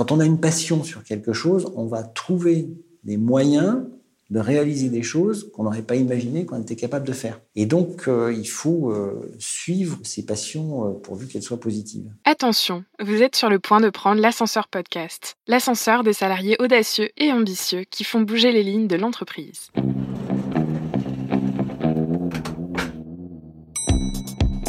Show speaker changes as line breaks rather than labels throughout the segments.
quand on a une passion sur quelque chose, on va trouver des moyens de réaliser des choses qu'on n'aurait pas imaginé qu'on était capable de faire. Et donc, euh, il faut euh, suivre ses passions euh, pourvu qu'elles soient positives.
Attention, vous êtes sur le point de prendre l'ascenseur podcast, l'ascenseur des salariés audacieux et ambitieux qui font bouger les lignes de l'entreprise.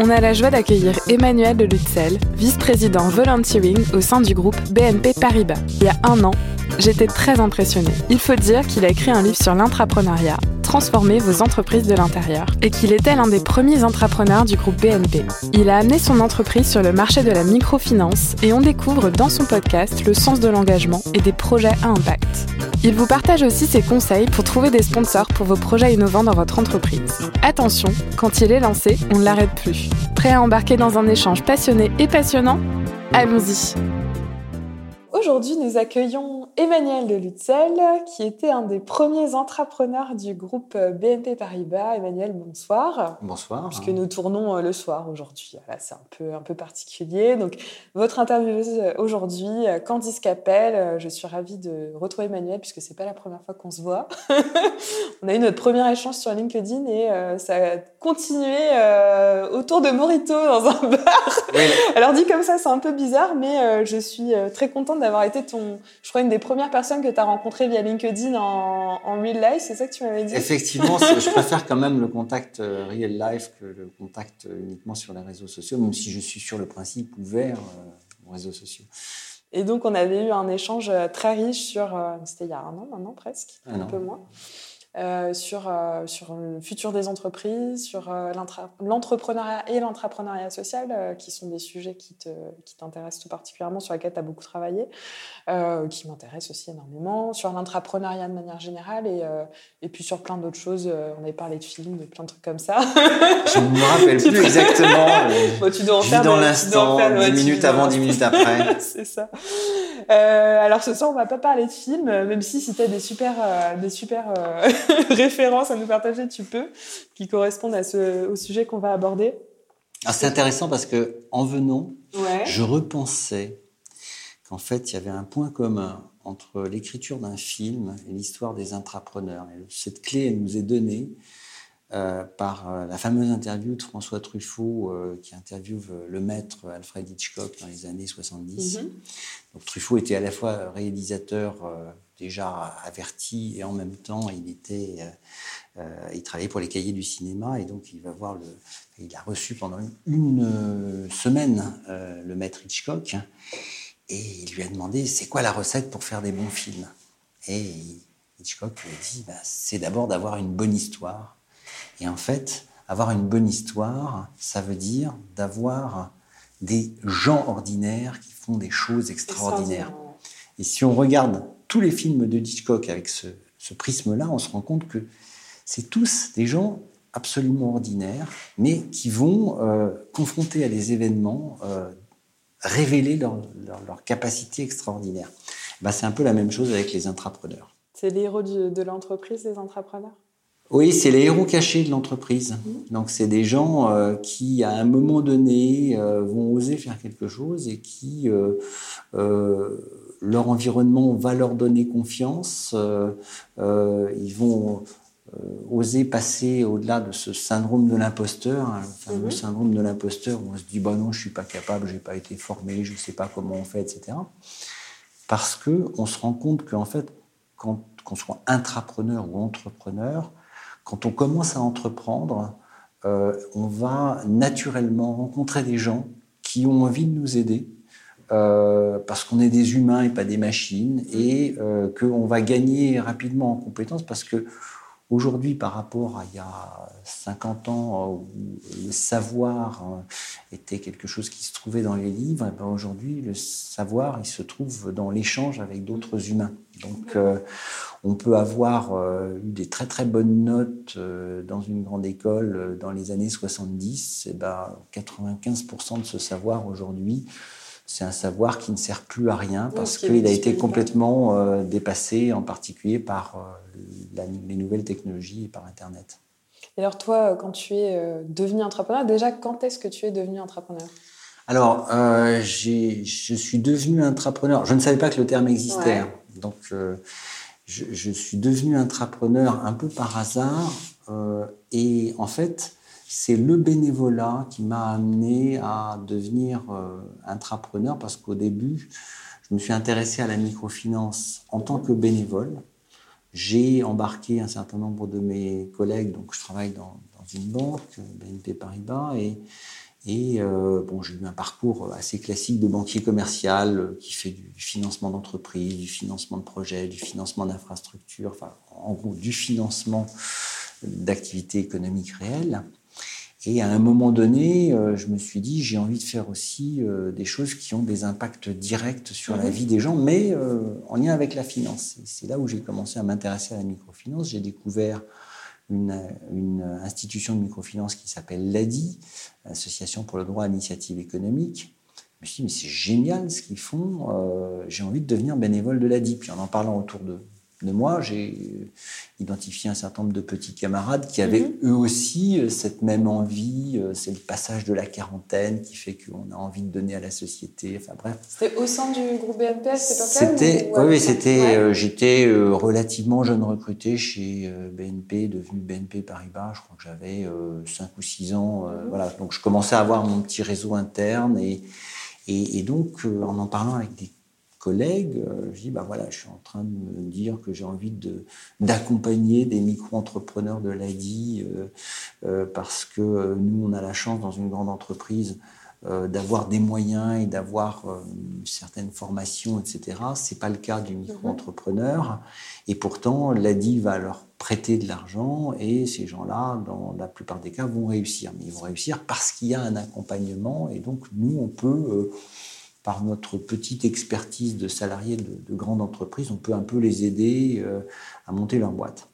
on a la joie d'accueillir Emmanuel de Lutzel, vice-président volunteering au sein du groupe BNP Paribas. Il y a un an, j'étais très impressionnée. Il faut dire qu'il a écrit un livre sur l'intrapreneuriat, Transformer vos entreprises de l'intérieur, et qu'il était l'un des premiers entrepreneurs du groupe BNP. Il a amené son entreprise sur le marché de la microfinance et on découvre dans son podcast le sens de l'engagement et des projets à impact. Il vous partage aussi ses conseils pour trouver des sponsors pour vos projets innovants dans votre entreprise. Attention, quand il est lancé, on ne l'arrête plus. Prêt à embarquer dans un échange passionné et passionnant? Allons-y. Aujourd'hui, nous accueillons Emmanuel de Lutzel, qui était un des premiers entrepreneurs du groupe BNP Paribas. Emmanuel, bonsoir.
Bonsoir.
Puisque nous tournons le soir aujourd'hui. C'est un peu, un peu particulier. Donc, votre intervieweuse aujourd'hui, Candice Capel. Je suis ravie de retrouver Emmanuel, puisque c'est pas la première fois qu'on se voit. On a eu notre premier échange sur LinkedIn et euh, ça a continué euh, autour de Morito dans un bar. Oui. Alors, dit comme ça, c'est un peu bizarre, mais euh, je suis très contente d'avoir d'avoir été ton, je crois, une des premières personnes que tu as rencontrées via LinkedIn en, en real life, c'est ça que tu m'avais dit?
Effectivement, je préfère quand même le contact euh, real life que le contact uniquement sur les réseaux sociaux, même si je suis sur le principe ouvert euh, aux réseaux sociaux.
Et donc, on avait eu un échange euh, très riche sur, c'était il y a un an maintenant presque, un, un peu moins. Euh, sur, euh, sur le futur des entreprises, sur euh, l'entrepreneuriat et l'entrepreneuriat social, qui sont des sujets qui t'intéressent qui tout particulièrement, sur lesquels tu as beaucoup travaillé, qui m'intéressent aussi énormément, sur l'entrepreneuriat de manière générale, et, et puis sur plein d'autres choses. on avait parlé de films, de plein de trucs comme ça.
Je ne me rappelle plus exactement.
bon, tu dois en faire
dans l'instant, 10 minutes avant, 10 minutes après.
C'est ça. alors ce soir, on va pas parler de films, même si c'était des super, des super références à nous partager, tu peux, qui correspondent à ce, au sujet qu'on va aborder
ah, C'est intéressant parce que en venant, ouais. je repensais qu'en fait, il y avait un point commun entre l'écriture d'un film et l'histoire des intrapreneurs. Et cette clé, elle nous est donnée euh, par euh, la fameuse interview de François Truffaut euh, qui interviewe le maître Alfred Hitchcock dans les années 70. Mm -hmm. Donc Truffaut était à la fois réalisateur euh, déjà averti et en même temps il était il travaillait pour les cahiers du cinéma et donc il va voir le il a reçu pendant une, une semaine le maître Hitchcock et il lui a demandé c'est quoi la recette pour faire des bons films? Et Hitchcock lui a dit bah, c'est d'abord d'avoir une bonne histoire et en fait, avoir une bonne histoire, ça veut dire d'avoir des gens ordinaires qui font des choses extraordinaires. Et si on regarde tous les films de Hitchcock avec ce, ce prisme-là, on se rend compte que c'est tous des gens absolument ordinaires, mais qui vont euh, confronter à des événements euh, révéler leur, leur, leur, capacité extraordinaire. Ben, c'est un peu la même chose avec les intrapreneurs.
C'est les héros de, de l'entreprise, les intrapreneurs?
Oui, c'est les héros cachés de l'entreprise. Donc, c'est des gens euh, qui, à un moment donné, euh, vont oser faire quelque chose et qui, euh, leur environnement va leur donner confiance. ils vont oser passer au-delà de ce syndrome de l'imposteur, hein, le fameux mmh. syndrome de l'imposteur où on se dit bah non, je suis pas capable, j'ai pas été formé, je sais pas comment on fait, etc. Parce que on se rend compte qu'en fait, quand qu'on soit intrapreneur ou entrepreneur, quand on commence à entreprendre, euh, on va naturellement rencontrer des gens qui ont envie de nous aider, euh, parce qu'on est des humains et pas des machines, et euh, qu'on va gagner rapidement en compétences parce que Aujourd'hui, par rapport à il y a 50 ans où le savoir était quelque chose qui se trouvait dans les livres, et ben aujourd'hui, le savoir, il se trouve dans l'échange avec d'autres humains. Donc, on peut avoir eu des très très bonnes notes dans une grande école dans les années 70, et ben 95% de ce savoir aujourd'hui c'est un savoir qui ne sert plus à rien parce qu'il a été complètement euh, dépassé, en particulier par euh, les nouvelles technologies et par Internet.
Et alors toi, quand tu es euh, devenu entrepreneur, déjà, quand est-ce que tu es devenu entrepreneur?
Alors, je suis devenu entrepreneur. Je ne savais pas que le terme existait. Hein. Donc, je, je, suis devenu entrepreneur un peu par hasard. et en fait, c'est le bénévolat qui m'a amené à devenir euh, intrapreneur parce qu'au début, je me suis intéressé à la microfinance en tant que bénévole. J'ai embarqué un certain nombre de mes collègues, donc je travaille dans, une banque, BNP Paribas, et, euh, bon, j'ai eu un parcours assez classique de banquier commercial euh, qui fait du financement d'entreprise, du financement de projets, du financement d'infrastructures, enfin, en gros, du financement d'activités économiques réelles. Et à un moment donné, euh, je me suis dit, j'ai envie de faire aussi euh, des choses qui ont des impacts directs sur la mhm. vie des gens, mais euh, en lien avec la finance. C'est là où j'ai commencé à m'intéresser à la microfinance. J'ai découvert une, une, institution de microfinance qui s'appelle l'ADI, Association pour le droit à l'initiative économique. Je me suis dit, mais c'est génial ce qu'ils font, j'ai envie de devenir bénévole de l'ADI. Puis en en parlant autour de, de moi, j'ai identifié un certain nombre de petits camarades qui avaient mhm. eux aussi euh, cette même envie. Euh, c'est le passage de la quarantaine qui fait qu'on a envie de donner à la société. Enfin bref.
C'était au sein du groupe BNP à cette
C'était, oui, c'était. Euh, j'étais relativement jeune recruté chez BNP, devenu BNP Paribas. Je crois que j'avais 5 ou 6 ans. Mhm. Voilà, donc je commençais à avoir mon petit réseau interne et, et, et donc en en parlant avec des collègues, euh, je dis bah voilà, je suis en train de me dire que j'ai envie de d'accompagner des micro-entrepreneurs de l'ADI euh, euh, parce que nous on a la chance dans une grande entreprise d'avoir des moyens et d'avoir certaines formations, etc. C'est pas le cas du micro-entrepreneur. Et pourtant, l'ADI va leur prêter de l'argent et ces gens-là, dans la plupart des cas, vont réussir. Mais ils vont réussir parce qu'il y a un accompagnement et donc nous, on peut par notre petite expertise de salariés de, grandes entreprises, on peut un peu les aider euh, à monter leur boîte.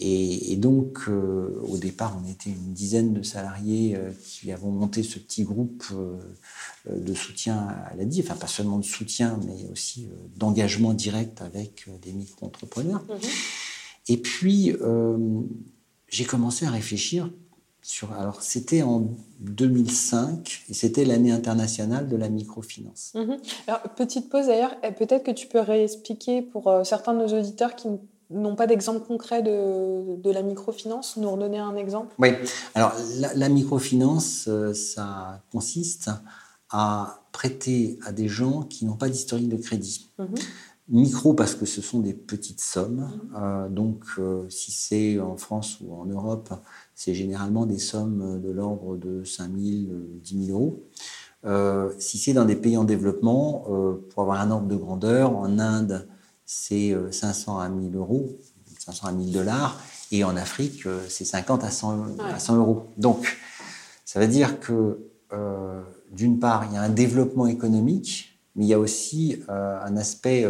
Et, donc, euh, au départ, on était une dizaine de salariés euh, qui avons monté ce petit groupe de soutien à la DI, enfin pas seulement de soutien, mais aussi d'engagement direct avec des micro-entrepreneurs. Mhm. Et puis, j'ai commencé à réfléchir alors, c'était en 2005 et c'était l'année internationale de la microfinance.
Mhm. Alors, petite pause d'ailleurs, peut-être que tu peux réexpliquer pour euh, certains de nos auditeurs qui n'ont pas d'exemple concret de, de, la microfinance, nous redonner un exemple?
Oui, alors la, microfinance, euh, ça consiste à prêter à des gens qui n'ont pas d'historique de crédit. Mhm. Micro parce que ce sont des petites sommes. Euh, donc, si c'est en France ou en Europe, c'est généralement des sommes de l'ordre de 5 000, 10 000 euros. Euh, si c'est dans des pays en développement, euh, pour avoir un ordre de grandeur, en Inde, c'est 500 euh, à 1000 euros, 500 à 1000 dollars, et en Afrique, c'est 50 à 100, à 100 euros. Donc, ça veut dire que, d'une part, il y a un développement économique, mais il y a aussi un aspect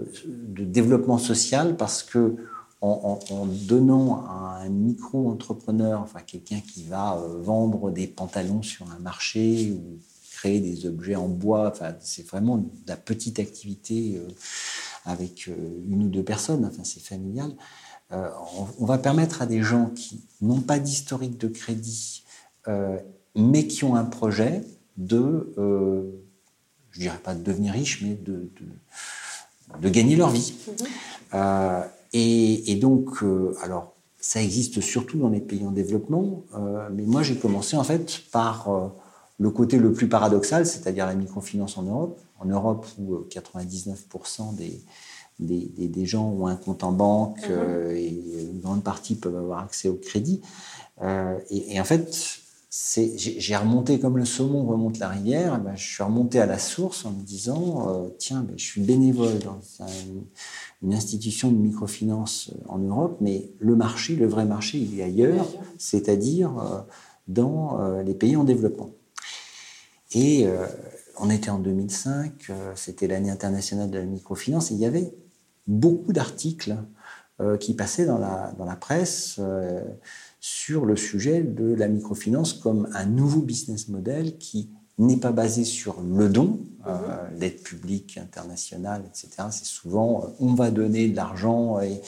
de développement social parce que en, donnant à un micro-entrepreneur, enfin quelqu'un qui va euh, vendre des pantalons sur un marché ou créer des objets en bois, enfin, c'est vraiment de la petite activité euh, avec euh, une ou deux personnes, enfin c'est familial. on, va permettre à des gens qui n'ont pas d'historique de crédit, mais qui ont un projet de, je dirais pas de devenir riche, mais de, de, gagner leur vie. Mm-hmm. Et, donc, euh, alors, ça existe surtout dans les pays en développement, euh, mais moi j'ai commencé en fait par euh, le côté le plus paradoxal, c'est-à-dire la microfinance en Europe. En Europe, où 99% des, des, des, gens ont un compte en banque mhm. et une grande partie peuvent avoir accès au crédit. Et, et, en fait, j'ai remonté comme le saumon remonte la rivière. Eh ben, je suis remonté à la source en me disant euh, tiens, ben, je suis bénévole dans une, institution de microfinance euh, en Europe, mais le marché, le vrai marché, il est ailleurs, c'est-à-dire euh, dans les pays en développement. Et on était en 2005, c'était l'année internationale de la microfinance, et il y avait beaucoup d'articles qui passaient dans la, dans la presse sur le sujet de la microfinance comme un nouveau business model qui n'est pas basé sur le don, euh, mhm. l'aide publique internationale, etc. C'est souvent euh, on va donner de l'argent et,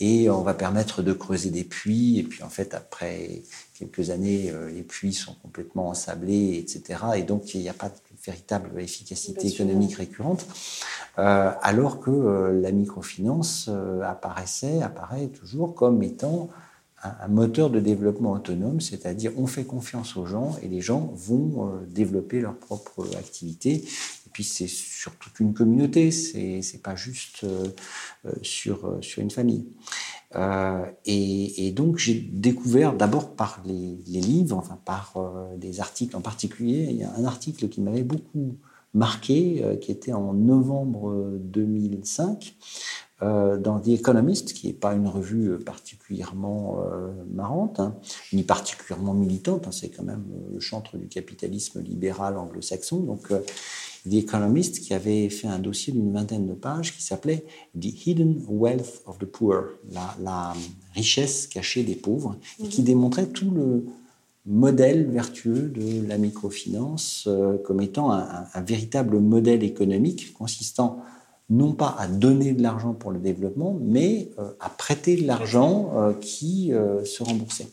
et, on va permettre de creuser des puits. Et puis en fait, après quelques années, euh, les puits sont complètement ensablés, etc. Et donc il n'y a pas de véritable efficacité économique récurrente. alors que la microfinance apparaissait, apparaît toujours comme étant un moteur de développement autonome, c'est-à-dire on fait confiance aux gens et les gens vont euh, développer leur propre activité. Puis c'est sur toute une communauté, c'est c'est pas juste euh, euh, sur sur une famille. et, donc j'ai découvert d'abord par les, les, livres, enfin par des articles en particulier. Il y a un article qui m'avait beaucoup marqué, qui était en novembre 2005 euh, dans The Economist, qui n'est pas une revue particulièrement euh, marrante, hein, ni particulièrement militante, hein, c'est quand même euh, le chantre du capitalisme libéral anglo-saxon. Donc, The Economist, qui avait fait un dossier d'une vingtaine de pages qui s'appelait The Hidden Wealth of the Poor, la, richesse cachée des pauvres, et qui mhm. démontrait tout le modèle vertueux de la microfinance comme étant un, un, véritable modèle économique consistant non pas à donner de l'argent pour le développement, mais euh, à prêter de l'argent euh, qui euh, se remboursait.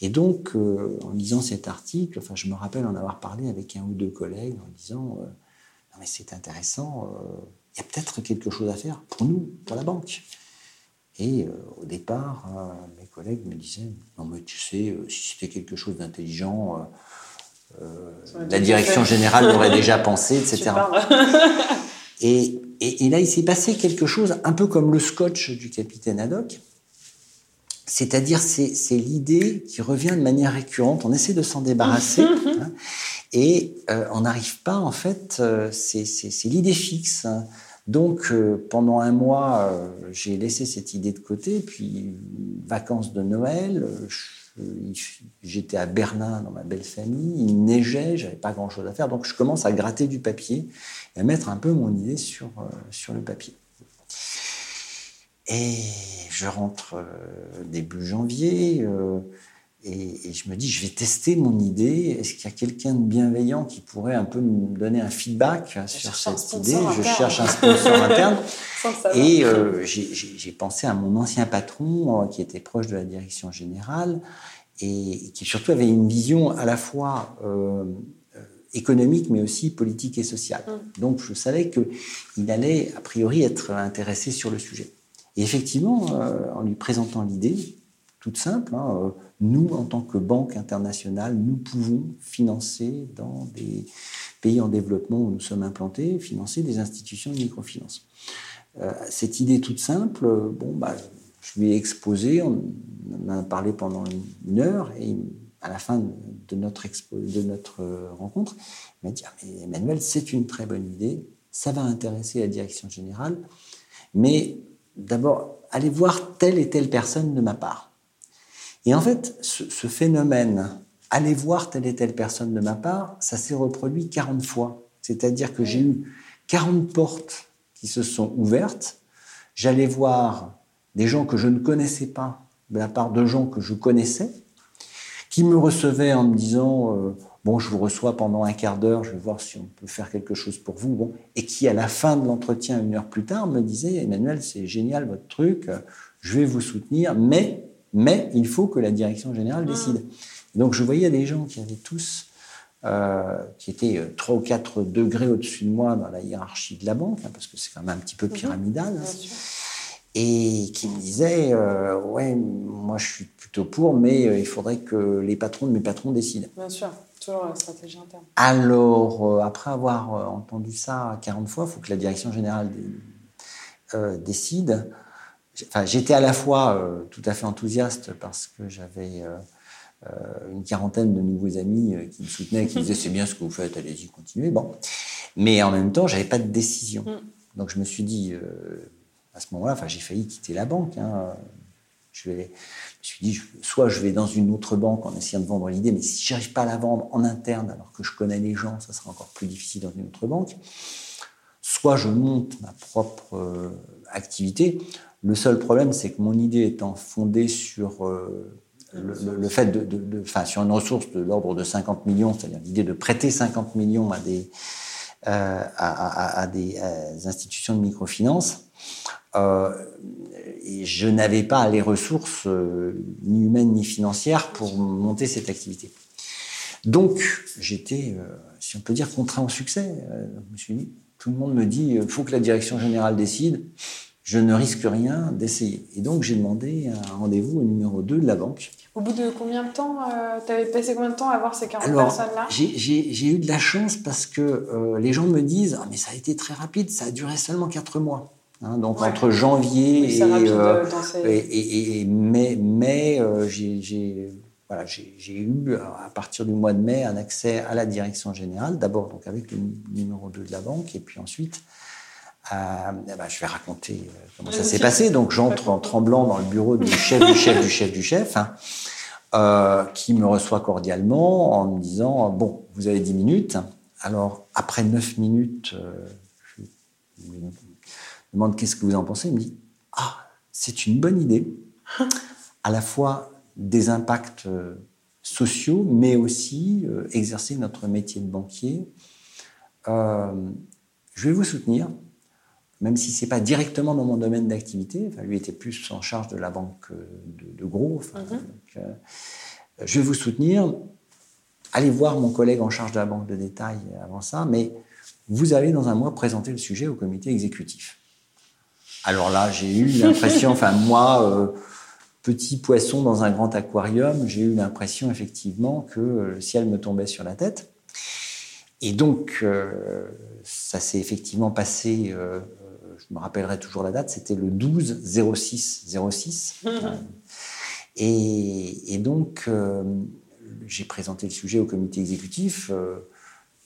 Et donc, en lisant cet article, enfin, je me rappelle en avoir parlé avec un ou deux collègues en disant Non, mais c'est intéressant, il y a peut-être quelque chose à faire pour nous, pour la banque. Et au départ, mes collègues me disaient Non, mais tu sais, si c'était quelque chose d'intelligent, la direction générale l'aurait déjà pensé, etc. Et, et, là, il s'est passé quelque chose un peu comme le scotch du capitaine Haddock. C'est-à-dire, c'est l'idée qui revient de manière récurrente. On essaie de s'en débarrasser hein, et euh, on n'arrive pas, en fait, euh, c'est l'idée fixe. Hein. Donc, euh, pendant un mois, j'ai laissé cette idée de côté. Puis, vacances de Noël, j'étais à Berlin dans ma belle famille, il neigeait, j'avais pas grand chose à faire, donc je commence à gratter du papier et à mettre un peu mon idée sur, sur le papier. Et je rentre euh, début janvier euh, et, je me dis, je vais tester mon idée. Est-ce qu'il y a quelqu'un de bienveillant qui pourrait un peu me donner un feedback sur cette idée? Je cherche un sponsor interne. et j'ai pensé à mon ancien patron qui était proche de la direction générale et qui surtout avait une vision à la fois euh, économique mais aussi politique et sociale. Mm. Donc je savais qu'il allait a priori être intéressé sur le sujet. Et effectivement, euh, en lui présentant l'idée, toute simple, hein, euh, nous en tant que banque internationale, nous pouvons financer dans des pays en développement où nous sommes implantés, financer des institutions de microfinance. cette idée toute simple, bon, bah, je lui ai exposé, on en a parlé pendant une heure, et à la fin de notre, de notre rencontre, il m'a dit ah, Emmanuel, c'est une très bonne idée, ça va intéresser la direction générale, mais d'abord, allez voir telle et telle personne de ma part. Et en fait, ce, ce phénomène, allez voir telle et telle personne de ma part, ça s'est reproduit 40 fois. C'est-à-dire que j'ai eu 40 portes qui se sont ouvertes. J'allais voir des gens que je ne connaissais pas de la part de gens que je connaissais, qui me recevaient en me disant euh, bon, je vous reçois pendant un quart d'heure, je vais voir si on peut faire quelque chose pour vous, bon, et qui à la fin de l'entretien, une heure plus tard, me disait Emmanuel, c'est génial votre truc, je vais vous soutenir, mais mais il faut que la direction générale ah. décide. donc je voyais des gens qui avaient tous euh, qui étaient 3 ou 4 degrés au-dessus de moi dans la hiérarchie de la banque, hein, parce que c'est quand même un petit peu mhm. pyramidal. Hein et qui me disait euh, Ouais, moi je suis plutôt pour, mais euh, il faudrait que les patrons de mes patrons décident.
Bien sûr, toujours la stratégie interne.
Alors, euh, après avoir entendu ça 40 fois, il faut que la direction générale décide. Enfin, j'étais à la fois tout à fait enthousiaste parce que j'avais une quarantaine de nouveaux amis qui me soutenaient, qui disaient c'est bien ce que vous faites, allez-y, continuez. Bon. Mais en même temps, j'avais pas de décision. Mm. Donc je me suis dit, à ce moment-là, enfin, j'ai failli quitter la banque. Hein. Je, vais, suis dit, soit je vais dans une autre banque en essayant de vendre l'idée, mais si je n'arrive pas à la vendre en interne, alors que je connais les gens, ça sera encore plus difficile dans une autre banque. Soit je monte ma propre activité. Le seul problème, c'est que mon idée étant fondée sur euh, le, fait de, enfin, sur une ressource de l'ordre de 50 millions, c'est-à-dire l'idée de prêter 50 millions à des, euh, à, des institutions de microfinance, euh, et je n'avais pas les ressources ni humaines ni financières pour monter cette activité. Donc, j'étais, si on peut dire, contraint au succès. je me suis dit, tout le monde me dit, il faut que la direction générale décide je ne risque rien d'essayer. Et donc, j'ai demandé un rendez-vous au numéro 2 de la banque.
Au bout de combien de temps euh, Tu avais passé combien de temps à voir ces 40 personnes-là?
J'ai eu de la chance parce que euh, les gens me disent ah, mais ça a été très rapide, ça a duré seulement 4 mois. Hein, donc, entre janvier euh, et, et, mai, mai j'ai voilà, eu, à partir du mois de mai, un accès à la direction générale, d'abord donc avec le numéro 2 de la banque, et puis ensuite euh, eh ben, je vais raconter euh, comment ça s'est passé. Donc j'entre en tremblant dans le bureau du chef, du chef, du chef, du chef, hein, euh, qui me reçoit cordialement en me disant bon, vous avez 10 minutes. Alors après 9 minutes, je demande qu'est-ce que vous en pensez? Il me dit ah, c'est une bonne idée, à la fois des impacts sociaux, mais aussi exercer notre métier de banquier. je vais vous soutenir même si c'est pas directement dans mon domaine d'activité. Enfin, lui était plus en charge de la banque de, gros. Mhm. Euh, je vais vous soutenir. Allez voir mon collègue en charge de la banque de détail avant ça, mais vous allez dans un mois présenter le sujet au comité exécutif. Alors là, j'ai eu l'impression, enfin moi, euh, petit poisson dans un grand aquarium, j'ai eu l'impression effectivement que le ciel me tombait sur la tête. Et donc, euh, ça s'est effectivement passé je me rappellerai toujours la date, c'était le 12 06 06. et, donc, euh, j'ai présenté le sujet au comité exécutif.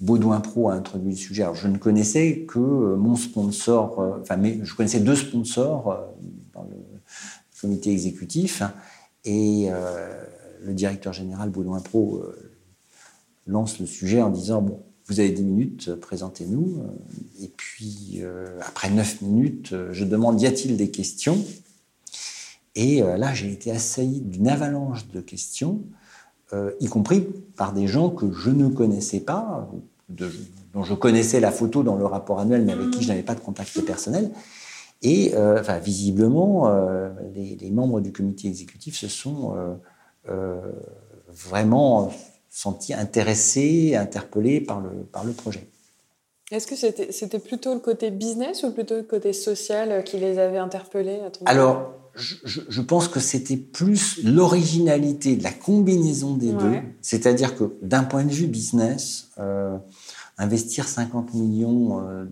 Euh, Baudouin Pro a introduit le sujet. Alors, je ne connaissais que euh, mon sponsor, enfin, mais je connaissais deux sponsors dans le comité exécutif. Et le directeur général Baudouin Pro lance le sujet en disant Bon, vous avez 10 minutes, présentez-nous. Et puis, euh, après 9 minutes, euh, je demande, y a-t-il des questions? Et euh, là, j'ai été assailli d'une avalanche de questions, y compris par des gens que je ne connaissais pas, dont je connaissais la photo dans le rapport annuel, mais avec qui je n'avais pas de contact personnel. Et enfin, visiblement, les, les, membres du comité exécutif se sont vraiment sentis intéressés, interpellés par le, par le projet.
Est-ce que c'était plutôt le côté business ou plutôt le côté social qui les avait interpellés à
Alors, je, je, pense que c'était plus l'originalité, la combinaison des deux. C'est-à-dire que d'un point de vue business, euh, investir 50 millions, euh,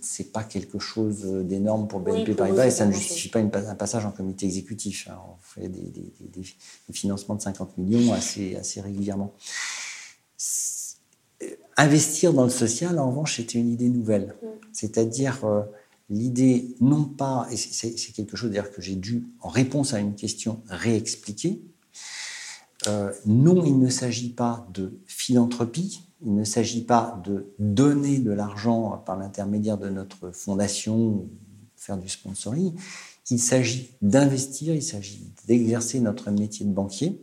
c'est pas quelque chose d'énorme pour BNP Paribas et ça ne justifie pas une, un passage en comité exécutif. Hein. On fait des, des, des, des, financements de 50 millions assez, assez régulièrement. Investir dans le social, en revanche, c'était une idée nouvelle. Mm. C'est-à-dire euh, l'idée, non pas, et c'est quelque chose d'ailleurs que j'ai dû, en réponse à une question, réexpliquer. Euh, non, il ne s'agit pas de philanthropie, il ne s'agit pas de donner de l'argent par l'intermédiaire de notre fondation, faire du sponsoring. Il s'agit d'investir, il s'agit d'exercer notre métier de banquier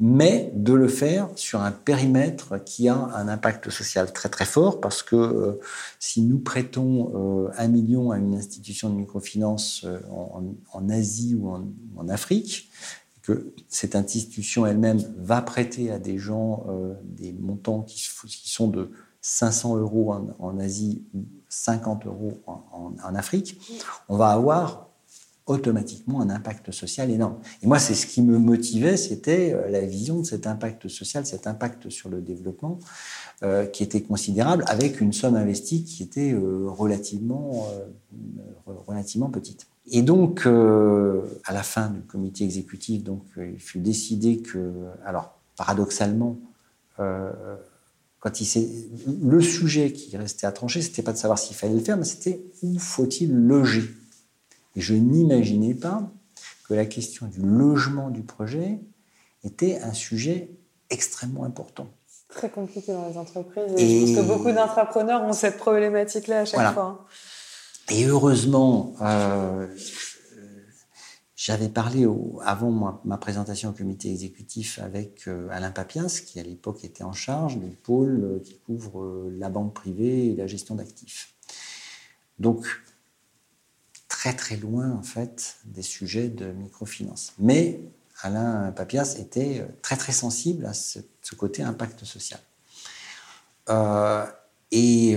mais de le faire sur un périmètre qui a un impact social très très fort, parce que euh, si nous prêtons euh, un million à une institution de microfinance euh, en, Asie ou en, Afrique, que cette institution elle-même va prêter à des gens des montants qui, sont de 500 euros en, Asie ou 50 euros en Afrique, on va avoir automatiquement un impact social énorme. Et moi, c'est ce qui me motivait, c'était euh, la vision de cet impact social, cet impact sur le développement, euh, qui était considérable, avec une somme investie qui était euh, relativement, relativement petite. Et donc, à la fin du comité exécutif, donc, il fut décidé que, alors, paradoxalement, quand il le sujet qui restait à trancher, c'était pas de savoir s'il fallait le faire, mais c'était où faut-il loger? Et je n'imaginais pas que la question du logement du projet était un sujet extrêmement important.
Très compliqué dans les entreprises. Et, je pense que beaucoup d'entrepreneurs ont cette problématique-là à chaque fois.
Et heureusement, euh, j'avais parlé avant ma présentation au comité exécutif avec euh, Alain Papias, qui à l'époque était en charge du pôle euh, qui couvre la banque privée et la gestion d'actifs. Donc, très très loin en fait des sujets de microfinance. Mais Alain Papias était très très sensible à ce, côté impact social. et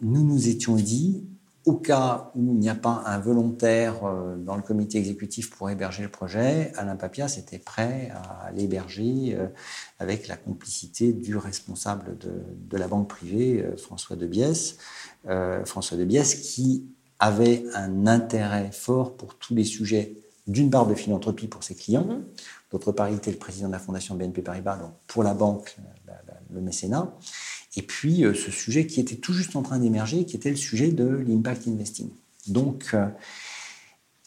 nous nous étions dit, au cas où il n'y a pas un volontaire euh, dans le comité exécutif pour héberger le projet, Alain Papias était prêt à l'héberger euh, avec la complicité du responsable de, la banque privée, euh, François de François de Biès, qui avait un intérêt fort pour tous les sujets, d'une part de philanthropie pour ses clients, mm-hmm. d'autre part il était le président de la fondation BNP Paribas, donc pour la banque, le mécénat, et puis euh, ce sujet qui était tout juste en train d'émerger, qui était le sujet de l'impact investing. Donc, euh,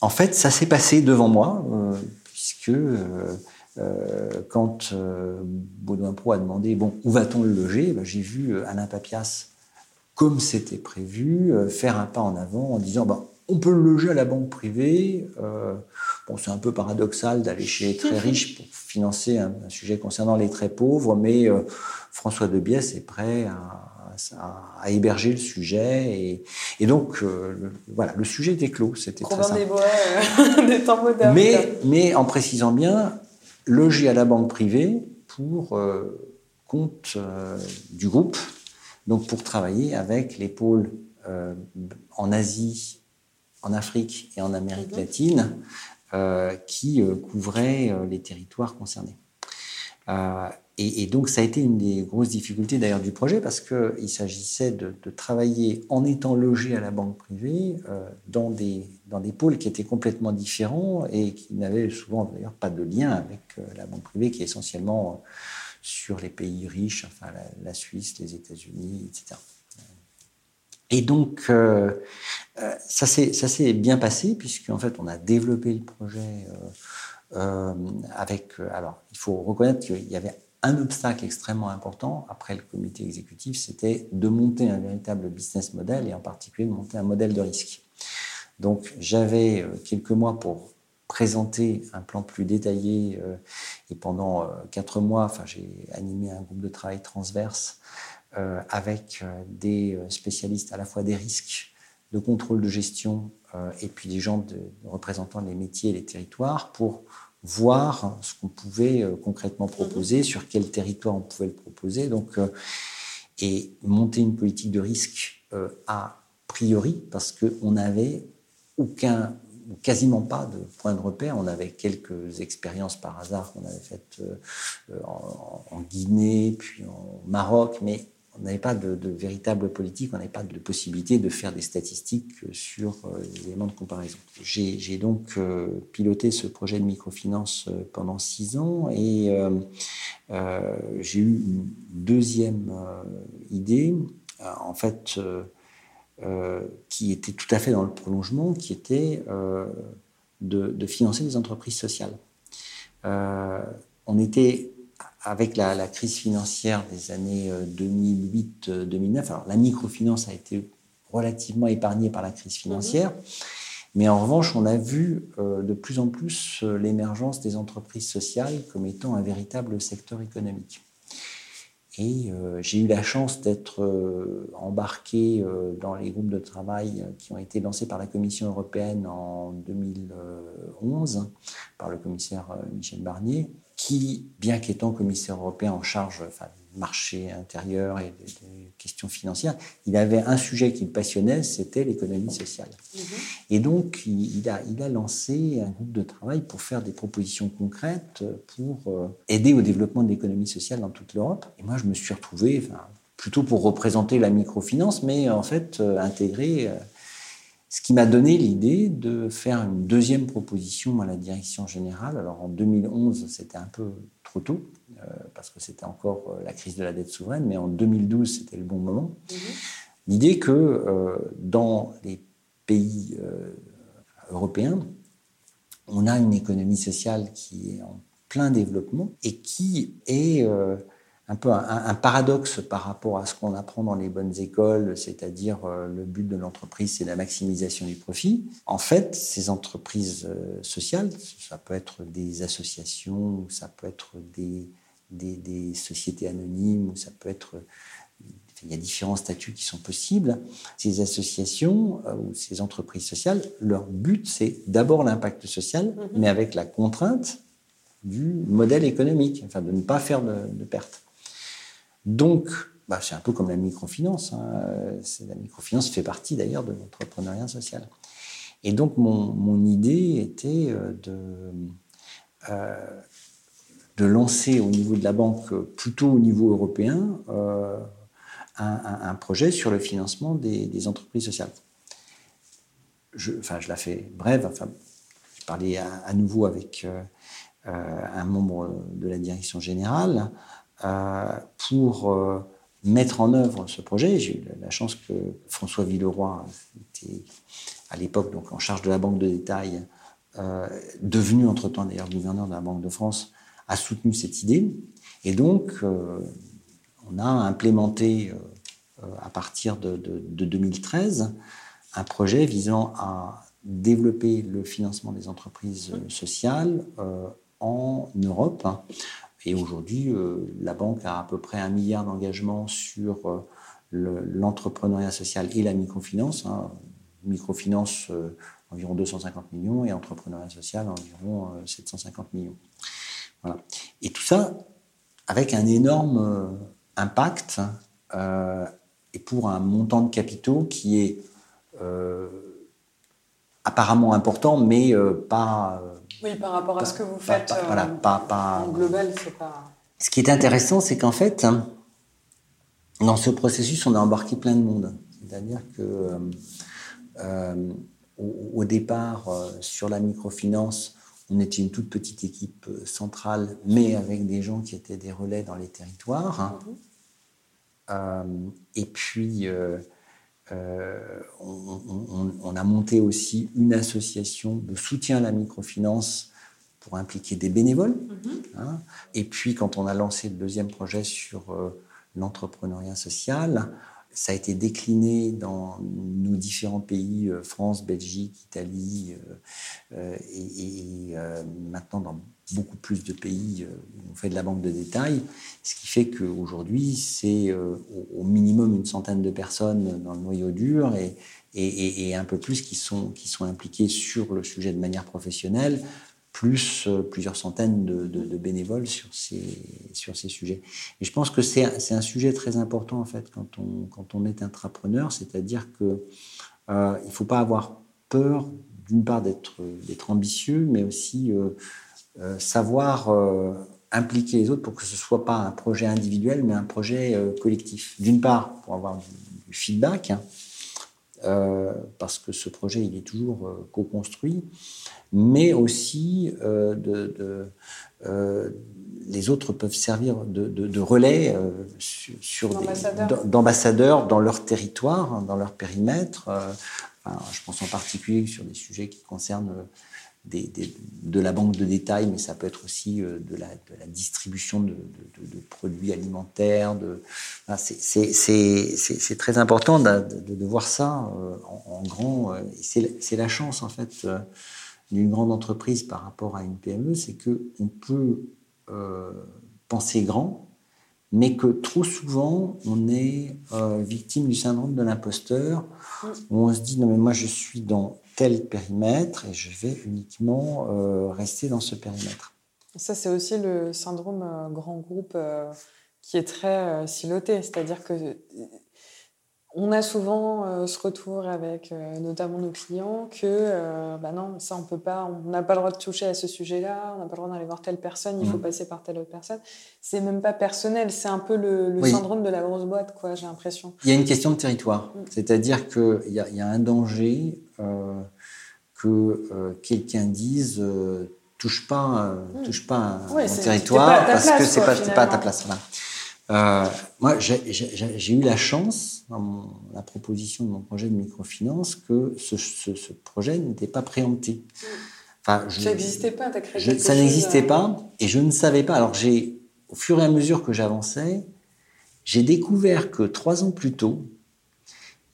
en fait, ça s'est passé devant moi, euh, puisque quand Baudouin Pro a demandé bon, où va-t-on le loger? Ben, J'ai vu Alain Papias, comme c'était prévu, faire un pas en avant en disant ben, on peut le loger à la banque privée. bon, c'est un peu paradoxal d'aller chez les très riches pour financer un, un, sujet concernant les très pauvres, mais François de Biès est prêt à, héberger le sujet. Et, donc, euh, le, voilà, le sujet était clos. C'était très simple.
Des, bois, euh, des temps modernes.
Mais, mais en précisant bien, logé à la banque privée pour euh, compte du groupe, donc pour travailler avec les pôles en Asie, en Afrique et en Amérique mhm. latine qui couvraient les territoires concernés. Et, donc, ça a été une des grosses difficultés d'ailleurs du projet parce qu'il s'agissait de, travailler en étant logé à la banque privée euh, dans, des, dans des pôles qui étaient complètement différents et qui n'avaient souvent d'ailleurs pas de lien avec euh, la banque privée qui est essentiellement euh, sur les pays riches, enfin la, Suisse, les États-Unis, etc. Et donc, ça s'est bien passé puisqu'en fait, on a développé le projet avec. alors, il faut reconnaître qu'il y avait un obstacle extrêmement important après le comité exécutif, c'était de monter un véritable business model et en particulier de monter un modèle de risque. Donc j'avais euh, quelques mois pour présenter un plan plus détaillé euh, et pendant euh, quatre mois, enfin, j'ai animé un groupe de travail transverse avec des spécialistes à la fois des risques, de contrôle de gestion et puis des gens de, représentant les métiers et les territoires pour voir ce qu'on pouvait euh, concrètement proposer, sur quel territoire on pouvait le proposer. Donc, euh, et monter une politique de risque euh, a priori, parce qu'on n'avait aucun, quasiment pas de point de repère. On avait quelques expériences par hasard qu'on avait faites en, en, Guinée, puis en Maroc, mais on n'avait pas de, véritable politique, on n'avait pas de possibilité de faire des statistiques sur euh, les éléments de comparaison. J'ai donc euh, piloté ce projet de microfinance euh, pendant six ans et j'ai eu une deuxième idée, en fait, qui était tout à fait dans le prolongement, qui était de, de, financer les entreprises sociales. on était avec la, crise financière des années 2008-2009, euh, alors la microfinance a été relativement épargnée par la crise financière, mais en revanche, on a vu euh, de plus en plus euh, l'émergence des entreprises sociales comme étant un véritable secteur économique. Et j'ai eu la chance d'être embarqué dans les groupes de travail qui ont été lancés par la Commission européenne en 2011 par le commissaire Michel Barnier qui, bien qu'étant commissaire européen en charge marché intérieur et des, questions financières, il avait un sujet qui le passionnait, c'était l'économie sociale. Mhm. Et donc, il, a, il a lancé un groupe de travail pour faire des propositions concrètes pour euh, aider au développement de l'économie sociale dans toute l'Europe. Et moi, je me suis retrouvé, enfin, plutôt pour représenter la microfinance, mais en fait, euh, intégrer Ce qui m'a donné l'idée de faire une deuxième proposition à la direction générale. Alors en 2011, c'était un peu trop tôt, euh, parce que c'était encore euh, la crise de la dette souveraine, mais en 2012, c'était le bon moment. Mhm. L'idée que euh, dans les pays européens, on a une économie sociale qui est en plein développement et qui est un peu un, paradoxe par rapport à ce qu'on apprend dans les bonnes écoles, c'est-à-dire euh, le but de l'entreprise, c'est la maximisation du profit. En fait, ces entreprises euh, sociales, ça peut être des associations, ça peut être des, des, sociétés anonymes, ça peut être... Il y a différents statuts qui sont possibles. Ces associations euh, ou ces entreprises sociales, leur but, c'est d'abord l'impact social, mm-hmm. mais avec la contrainte du modèle économique, enfin de ne pas faire de, de pertes. Donc, bah, c'est un peu comme la microfinance. Hein. La microfinance fait partie d'ailleurs de l'entrepreneuriat social. Et donc, mon, idée était euh, de, euh, de lancer au niveau de la banque, plutôt au niveau européen, euh, un, projet sur le financement des, entreprises sociales. Je, enfin, je la fais brève. Enfin, je parlais à nouveau avec un membre de la direction générale. Euh, pour euh, mettre en œuvre ce projet. J'ai eu la chance que François Villeroy était à l'époque donc en charge de la banque de détail, euh, devenu entre-temps d'ailleurs gouverneur de la Banque de France, a soutenu cette idée. Et donc, on a implémenté à partir de, 2013 un projet visant à développer le financement des entreprises sociales en Europe et aujourd'hui, euh, la banque a à peu près un milliard d'engagements sur euh, l'entrepreneuriat social et la microfinance. Hein. Microfinance, euh, environ 250 millions et entrepreneuriat social, environ 750 millions. Voilà. Et tout ça avec un énorme impact et pour un montant de capitaux qui est apparemment important, mais pas
oui, par rapport à ce que vous faites
voilà, euh, pas,
en global, c'est pas...
Ce qui est intéressant, c'est qu'en fait, dans ce processus, on a embarqué plein de monde. C'est-à-dire que euh, euh, au, départ, sur la microfinance, on était une toute petite équipe centrale, mais avec des gens qui étaient des relais dans les territoires. Mhm. et puis, euh, on, a monté aussi une association de soutien à la microfinance pour impliquer des bénévoles. Mhm. Hein. Et puis, quand on a lancé le deuxième projet sur euh, l'entrepreneuriat social, ça a été décliné dans nos différents pays, euh, France, Belgique, Italie, et, maintenant dans beaucoup plus de pays où on fait de la banque de détail, ce qui fait qu'aujourd'hui, c'est au minimum une centaine de personnes dans le noyau dur et, un peu plus qui sont, impliqués sur le sujet de manière professionnelle, plus euh, plusieurs centaines de, bénévoles sur ces, sur ces sujets. Et je pense que c'est un sujet très important en fait quand on, quand on est intrapreneur, c'est-à-dire que euh, ne faut pas avoir peur d'une part d'être ambitieux, mais aussi euh, savoir impliquer les autres pour que ce ne soit pas un projet individuel, mais un projet euh, collectif. D'une part, pour avoir du, feedback, hein, euh, parce que ce projet, il est toujours euh, co-construit, mais aussi de, les autres peuvent servir de, relais sur d'ambassadeurs dans leur territoire, hein, dans leur périmètre. je pense en particulier sur des sujets qui concernent de la banque de détail, mais ça peut être aussi euh, de la, distribution de, produits alimentaires. c'est très important de, voir ça euh, en, grand. Euh, c'est la chance, en fait, d'une grande entreprise par rapport à une PME, c'est qu'on peut penser grand, mais que trop souvent, on est victime du syndrome de l'imposteur, où on se dit, non mais moi je suis dans tel périmètre et je vais uniquement euh, rester dans ce périmètre.
Ça, c'est aussi le syndrome euh, grand groupe euh, qui est très siloté, c'est-à-dire que on a souvent euh, ce retour avec euh, notamment nos clients que euh, bah non, ça on peut pas, on n'a pas le droit de toucher à ce sujet-là, on n'a pas le droit d'aller voir telle personne, il faut mm. passer par telle autre personne. C'est même pas personnel, c'est un peu le, syndrome de la grosse boîte, quoi, j'ai l'impression.
Il y a une question de territoire, mm. c'est-à-dire qu'il y, y, a un danger que quelqu'un dise touche pas, mm. touche pas à mon territoire parce que c'est pas, pas à ta place. Euh, moi, j'ai eu la chance, dans la proposition de mon projet de microfinance, que ce, ce, projet n'était pas préempté.
Enfin, je, ça n'existait pas, as créé je,
Ça n'existait euh, pas, et je ne savais pas. Alors, j'ai, au fur et à mesure que j'avançais, j'ai découvert que trois ans plus tôt,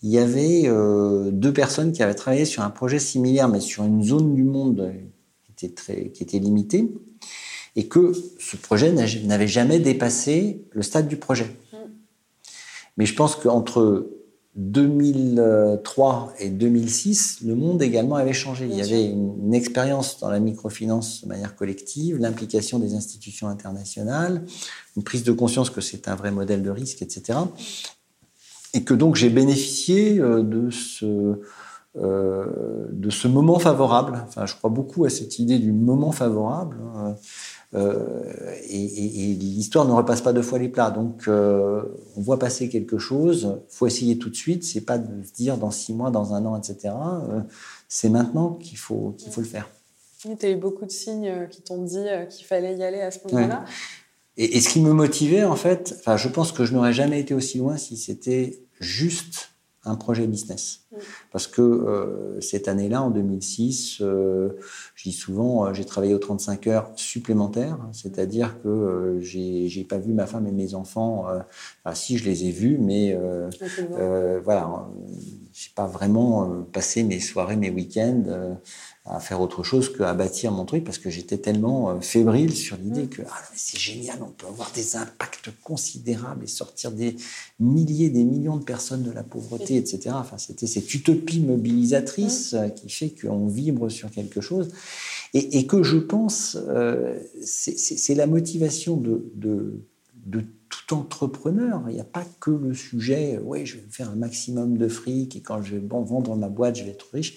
il y avait euh, deux personnes qui avaient travaillé sur un projet similaire, mais sur une zone du monde qui était, très, qui était limitée et que ce projet n'avait jamais dépassé le stade du projet. Mais je pense qu'entre 2003 et 2006, le monde également avait changé. Il y avait une, expérience dans la microfinance de manière collective, l'implication des institutions internationales, une prise de conscience que c'est un vrai modèle de risque, etc. Et que donc j'ai bénéficié euh, de ce, euh, de ce moment favorable. Enfin, je crois beaucoup à cette idée du moment favorable. Euh, et, l'histoire ne repasse pas deux fois les plats. Donc, euh, on voit passer quelque chose, faut essayer tout de suite. C'est pas de se dire dans six mois, dans un an, etc. Euh, c'est maintenant qu'il faut qu'il faut le faire.
Tu as eu beaucoup de signes qui t'ont dit qu'il fallait y aller à ce moment-là.
Et, et, ce qui me motivait, en fait, enfin, je pense que je n'aurais jamais été aussi loin si c'était juste un projet business. Mm. Parce que euh, cette année-là, en 2006, euh, je dis souvent, euh, j'ai travaillé aux 35 heures supplémentaires, c'est-à-dire que euh, j'ai pas vu ma femme et mes enfants. Enfin, si, je les ai vus, mais voilà, j'ai pas vraiment passé mes soirées, mes week-ends à faire autre chose qu'à bâtir mon truc parce que j'étais tellement euh, fébrile sur l'idée que ah, c'est génial, on peut avoir des impacts considérables et sortir des milliers, des millions de personnes de la pauvreté, etc. Enfin, c'était cette utopie mobilisatrice euh, qui fait qu'on vibre sur quelque chose. Et, que je pense euh, c'est la motivation de, de, de tout entrepreneur. Il n'y a pas que le sujet, oui, je vais faire un maximum de fric et quand je vais bon, vendre ma boîte, je vais être riche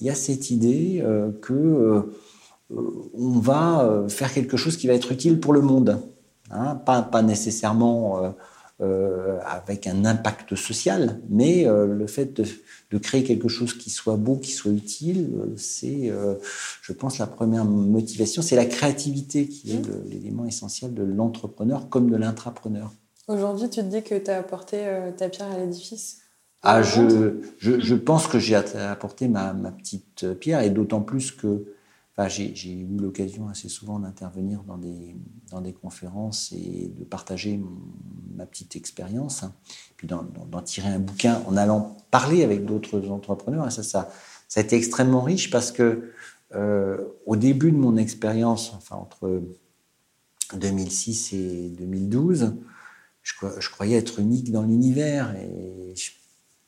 il y a cette idée euh, que euh, on va euh, faire quelque chose qui va être utile pour le monde, hein. pas, pas, nécessairement avec un impact social, mais le fait de, créer quelque chose qui soit beau, qui soit utile, c'est, je pense, la première motivation. C'est la créativité qui est l'élément essentiel de l'entrepreneur comme de l'intrapreneur.
Aujourd'hui, tu te dis que tu as apporté ta pierre à l'édifice?
Ah, je, je, je, pense que j'ai apporté ma, ma, petite pierre, et d'autant plus que enfin, j'ai eu l'occasion assez souvent d'intervenir dans des, dans des conférences et de partager ma petite expérience, hein, puis d'en tirer un bouquin en allant parler avec d'autres entrepreneurs. Et ça, ça, ça a été extrêmement riche parce que euh, au début de mon expérience, enfin entre 2006 et 2012, je, je, croyais être unique dans l'univers et je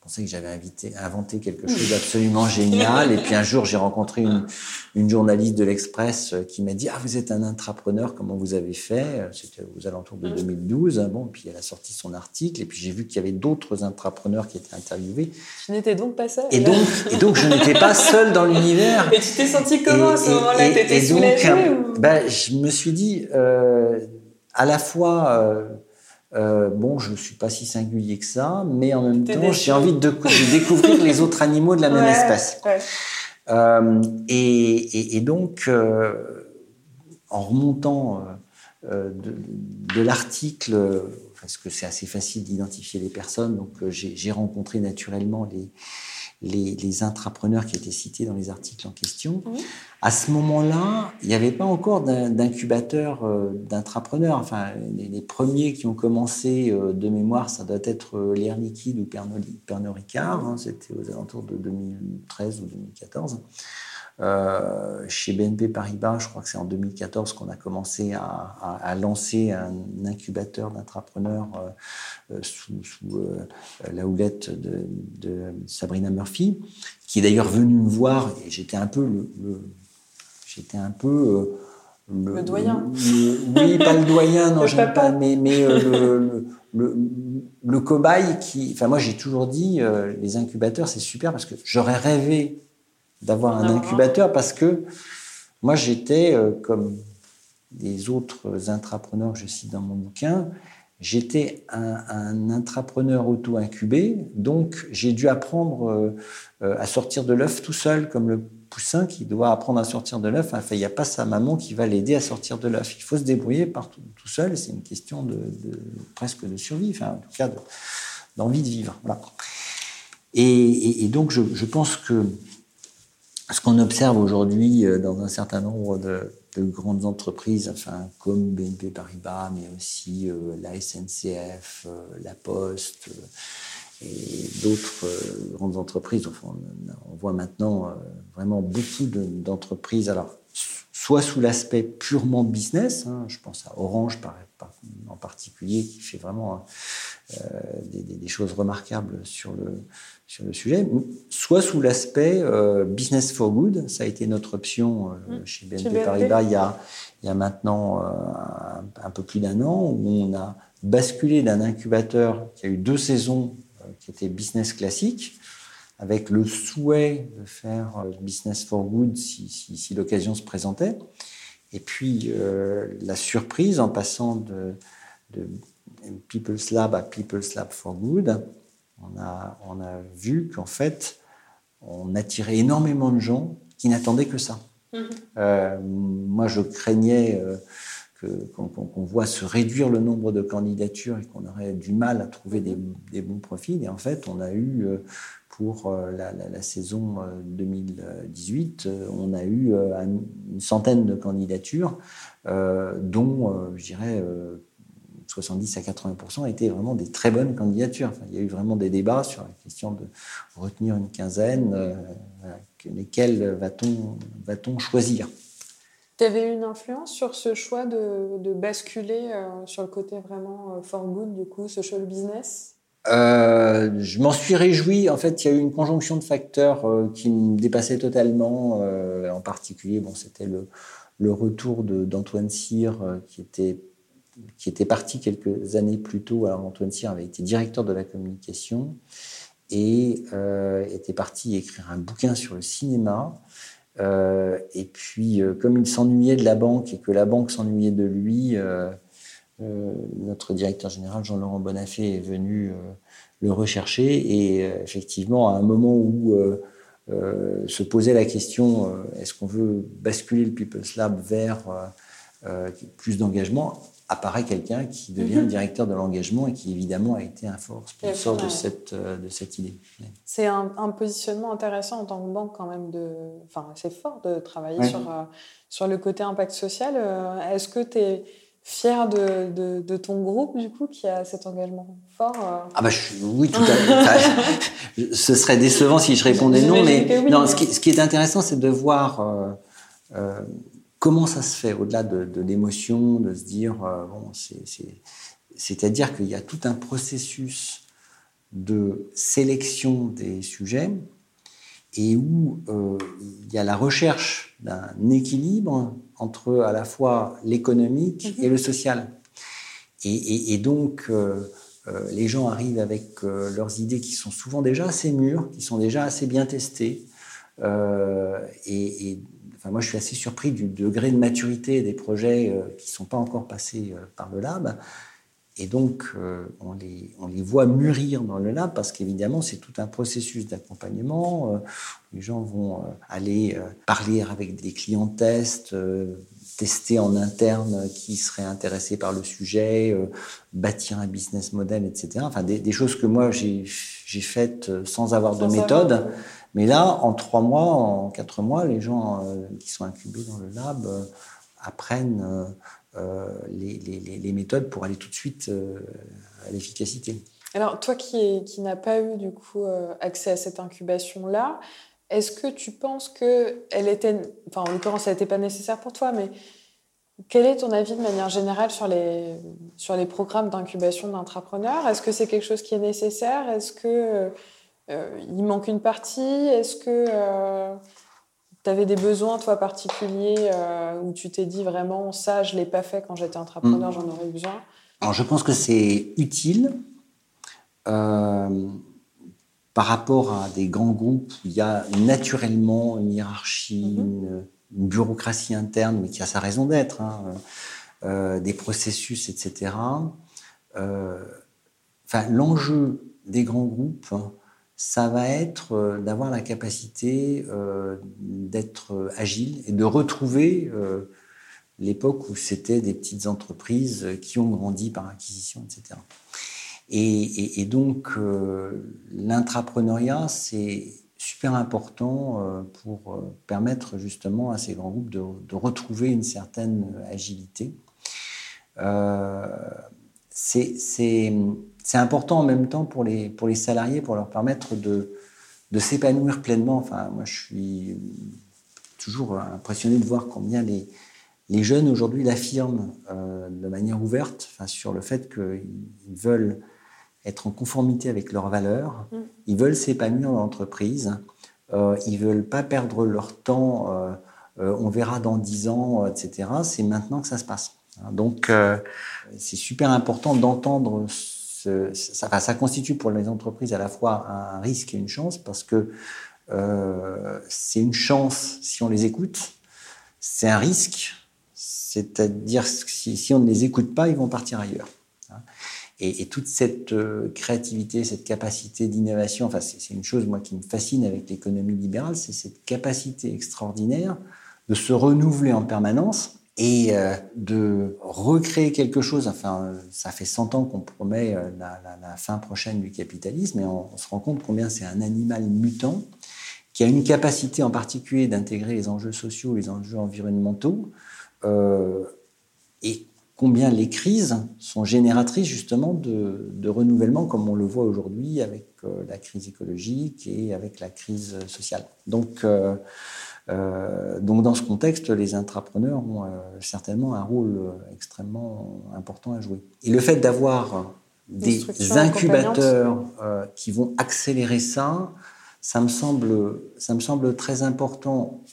pensais que j'avais inventé quelque chose d'absolument génial. Et puis un jour, j'ai rencontré une, une, journaliste de l'Express euh, qui m'a dit Ah, vous êtes un intrapreneur, comment vous avez fait? C'était aux alentours de 2012. Bon, puis elle a sorti son article. Et puis j'ai vu qu'il y avait d'autres intrapreneurs qui étaient interviewés.
Je n'étais donc pas seule.
Et donc, et donc je n'étais pas seule dans l'univers.
Et tu t'es senti comment à ce moment-là? T'étais soulagée ou...
ben, Je me suis dit, euh, à la fois. Euh, euh, bon, je ne suis pas si singulier que ça, mais en même temps, j'ai envie de, découvrir les autres animaux de la même espèce. Euh, et, donc, euh, en remontant de, l'article, parce que c'est assez facile d'identifier les personnes, donc j'ai rencontré naturellement les, les, les, intrapreneurs qui étaient cités dans les articles en question. À ce moment-là, il n'y avait pas encore d'incubateur euh, d'intrapreneurs. Enfin, les, premiers qui ont commencé euh, de mémoire, ça doit être euh, L'air liquide ou Pernod Ricard. Hein, C'était aux alentours de 2013 ou 2014. Euh, chez BNP Paribas, je crois que c'est en 2014 qu'on a commencé à, lancer un incubateur d'entrepreneurs euh, sous, euh, la houlette de, Sabrina Murphy, qui est d'ailleurs venue me voir et j'étais un peu le, j'étais un peu
le, doyen.
oui, pas le doyen, non, j'aime pas, mais, mais le, le, le cobaye qui. Enfin, moi, j'ai toujours dit, euh, les incubateurs, c'est super parce que j'aurais rêvé d'avoir un incubateur parce que moi, j'étais, euh, comme des autres intrapreneurs que je cite dans mon bouquin, j'étais un, un, intrapreneur auto-incubé, donc j'ai dû apprendre euh, à sortir de l'œuf tout seul, comme le poussin qui doit apprendre à sortir de l'œuf. Enfin, il n'y a pas sa maman qui va l'aider à sortir de l'œuf. Il faut se débrouiller par tout, seul. C'est une question de, presque de survie, enfin, en tout cas d'envie de, vivre. Voilà. Et, donc, je, pense que ce qu'on observe aujourd'hui euh, dans un certain nombre de, grandes entreprises, enfin, comme BNP Paribas, mais aussi euh, la SNCF, euh, la Poste, et d'autres grandes entreprises. Enfin, on, voit maintenant vraiment beaucoup d'entreprises. alors, soit sous l'aspect purement business, hein, je pense à Orange en particulier, qui fait vraiment des, choses remarquables sur le, sur le sujet, soit sous l'aspect business for good, ça a été notre option mmh. chez BNP Paribas il y a, il y a maintenant un, un, peu plus d'un an, où on a basculé d'un incubateur qui a eu deux saisons qui était business classique, avec le souhait de faire euh, business for good si, si, l'occasion se présentait. Et puis euh, la surprise en passant de, de, People's Lab à People's Lab for Good, on a, on a vu qu'en fait, on attirait énormément de gens qui n'attendaient que ça. Mm-hmm. Euh, moi, je craignais qu'on voit se réduire le nombre de candidatures et qu'on aurait du mal à trouver des, bons profils. Et en fait, on a eu, euh, pour euh, la, saison 2018, euh, on a eu une centaine de candidatures, dont, je dirais, 70 à 80 étaient vraiment des très bonnes candidatures. il y a eu vraiment des débats sur la question de retenir une quinzaine, lesquelles va-t-on va choisir
tu avais une influence sur ce choix de, basculer euh, sur le côté vraiment euh, for good, du coup, social business?
Euh, je m'en suis réjoui. En fait, il y a eu une conjonction de facteurs qui me dépassaient totalement. en particulier, bon, c'était le, le, retour d'Antoine Cyr, qui était qui était parti quelques années plus tôt. Alors, Antoine Cyr avait été directeur de la communication et était parti écrire un bouquin sur le cinéma. Euh, et puis, euh, comme il s'ennuyait de la banque et que la banque s'ennuyait de lui, euh, notre directeur général, Jean-Laurent Bonafé, est venu le rechercher. Et effectivement, à un moment où se posait la question est-ce qu'on veut basculer le People's Lab vers plus d'engagement apparaît quelqu'un qui devient mhm. directeur de l'engagement et qui évidemment a été un fort sponsor de cette, euh, de cette idée.
C'est un, positionnement intéressant en tant que banque quand même. De, enfin, c'est fort de travailler sur, euh, sur le côté impact social. Euh, est-ce que tu es fier de, de, ton groupe du coup qui a cet engagement fort
Ah bah oui, tout à fait. ce serait décevant si je répondais non, mais non, ce qui, ce qui, est intéressant, c'est de voir Comment ça se fait au-delà de, l'émotion, de se dire, euh, bon, c'est-à-dire qu'il y a tout un processus de sélection des sujets et où euh, il y a la recherche d'un équilibre entre à la fois l'économique et le social. Et, donc, euh, les gens arrivent avec leurs idées qui sont souvent déjà assez mûres, qui sont déjà assez bien testées. et, moi, je suis assez surpris du degré de maturité des projets euh, qui ne sont pas encore passés euh, par le lab. Et donc, euh, on, les, on, les, voit mûrir dans le lab parce qu'évidemment, c'est tout un processus d'accompagnement. les gens vont aller parler avec des clients tests, tester en interne qui seraient intéressés par le sujet, bâtir un business model, etc. Enfin, des, des choses que moi, j'ai faites sans avoir de méthode. Mais là, en trois mois, en quatre mois, les gens euh, qui sont incubés dans le lab euh, apprennent euh, les, les, les, méthodes pour aller tout de suite à l'efficacité.
Alors, toi qui, qui n'as pas eu du coup accès à cette incubation-là, est-ce que tu penses qu'elle était, enfin en l'occurrence, elle n'était pas nécessaire pour toi, mais quel est ton avis de manière générale sur les, sur les programmes d'incubation d'entrepreneurs Est-ce que c'est quelque chose qui est nécessaire? Est-ce que euh, il manque une partie? Est-ce que euh, tu avais des besoins, toi, particuliers, euh, où tu t'es dit vraiment, ça, je ne l'ai pas fait quand j'étais entrepreneur, mm. j'en aurais besoin?
Alors, je pense que c'est utile euh, par rapport à des grands groupes où il y a naturellement une hiérarchie, mhm. une, bureaucratie interne, mais qui a sa raison d'être, hein, euh, des processus, etc. Euh, enfin, l'enjeu des grands groupes, ça va être d'avoir la capacité d'être agile et de retrouver l'époque où c'était des petites entreprises qui ont grandi par acquisition, etc. Et, donc, euh, l'intrapreneuriat, c'est super important euh, pour euh, permettre justement à ces grands groupes de, retrouver une certaine agilité. c'est important en même temps pour les, pour les salariés, pour leur permettre de, de s'épanouir pleinement. Enfin, moi, je suis toujours impressionné de voir combien les, les jeunes aujourd'hui l'affirment de manière ouverte sur le fait qu'ils veulent être en conformité avec leurs valeurs, mm. ils veulent s'épanouir dans l'entreprise, euh, ils veulent pas perdre leur temps, euh, euh, on verra dans dix ans, etc. C'est maintenant que ça se passe. Donc, euh, c'est super important d'entendre ce, ça, ça constitue pour les entreprises à la fois un risque et une chance parce que c'est une chance si on les écoute, c'est un risque, c'est-à-dire si, si on ne les écoute pas, ils vont partir ailleurs. Et, toute cette euh, créativité, cette capacité d'innovation, enfin, c'est une chose, moi, qui me fascine avec l'économie libérale, c'est cette capacité extraordinaire de se renouveler en permanence et euh, de recréer quelque chose. Enfin, ça fait 100 ans qu'on promet euh, la, fin prochaine du capitalisme et on, se rend compte combien c'est un animal mutant qui a une capacité en particulier d'intégrer les enjeux sociaux, les enjeux environnementaux, et combien les crises sont génératrices justement de, renouvellement, comme on le voit aujourd'hui avec euh, la crise écologique et avec la crise sociale. Donc, euh, euh, donc dans ce contexte, les intrapreneurs ont certainement un rôle extrêmement important à jouer. Et le fait d'avoir des incubateurs qui vont accélérer ça, ça me semble, ça me semble très important.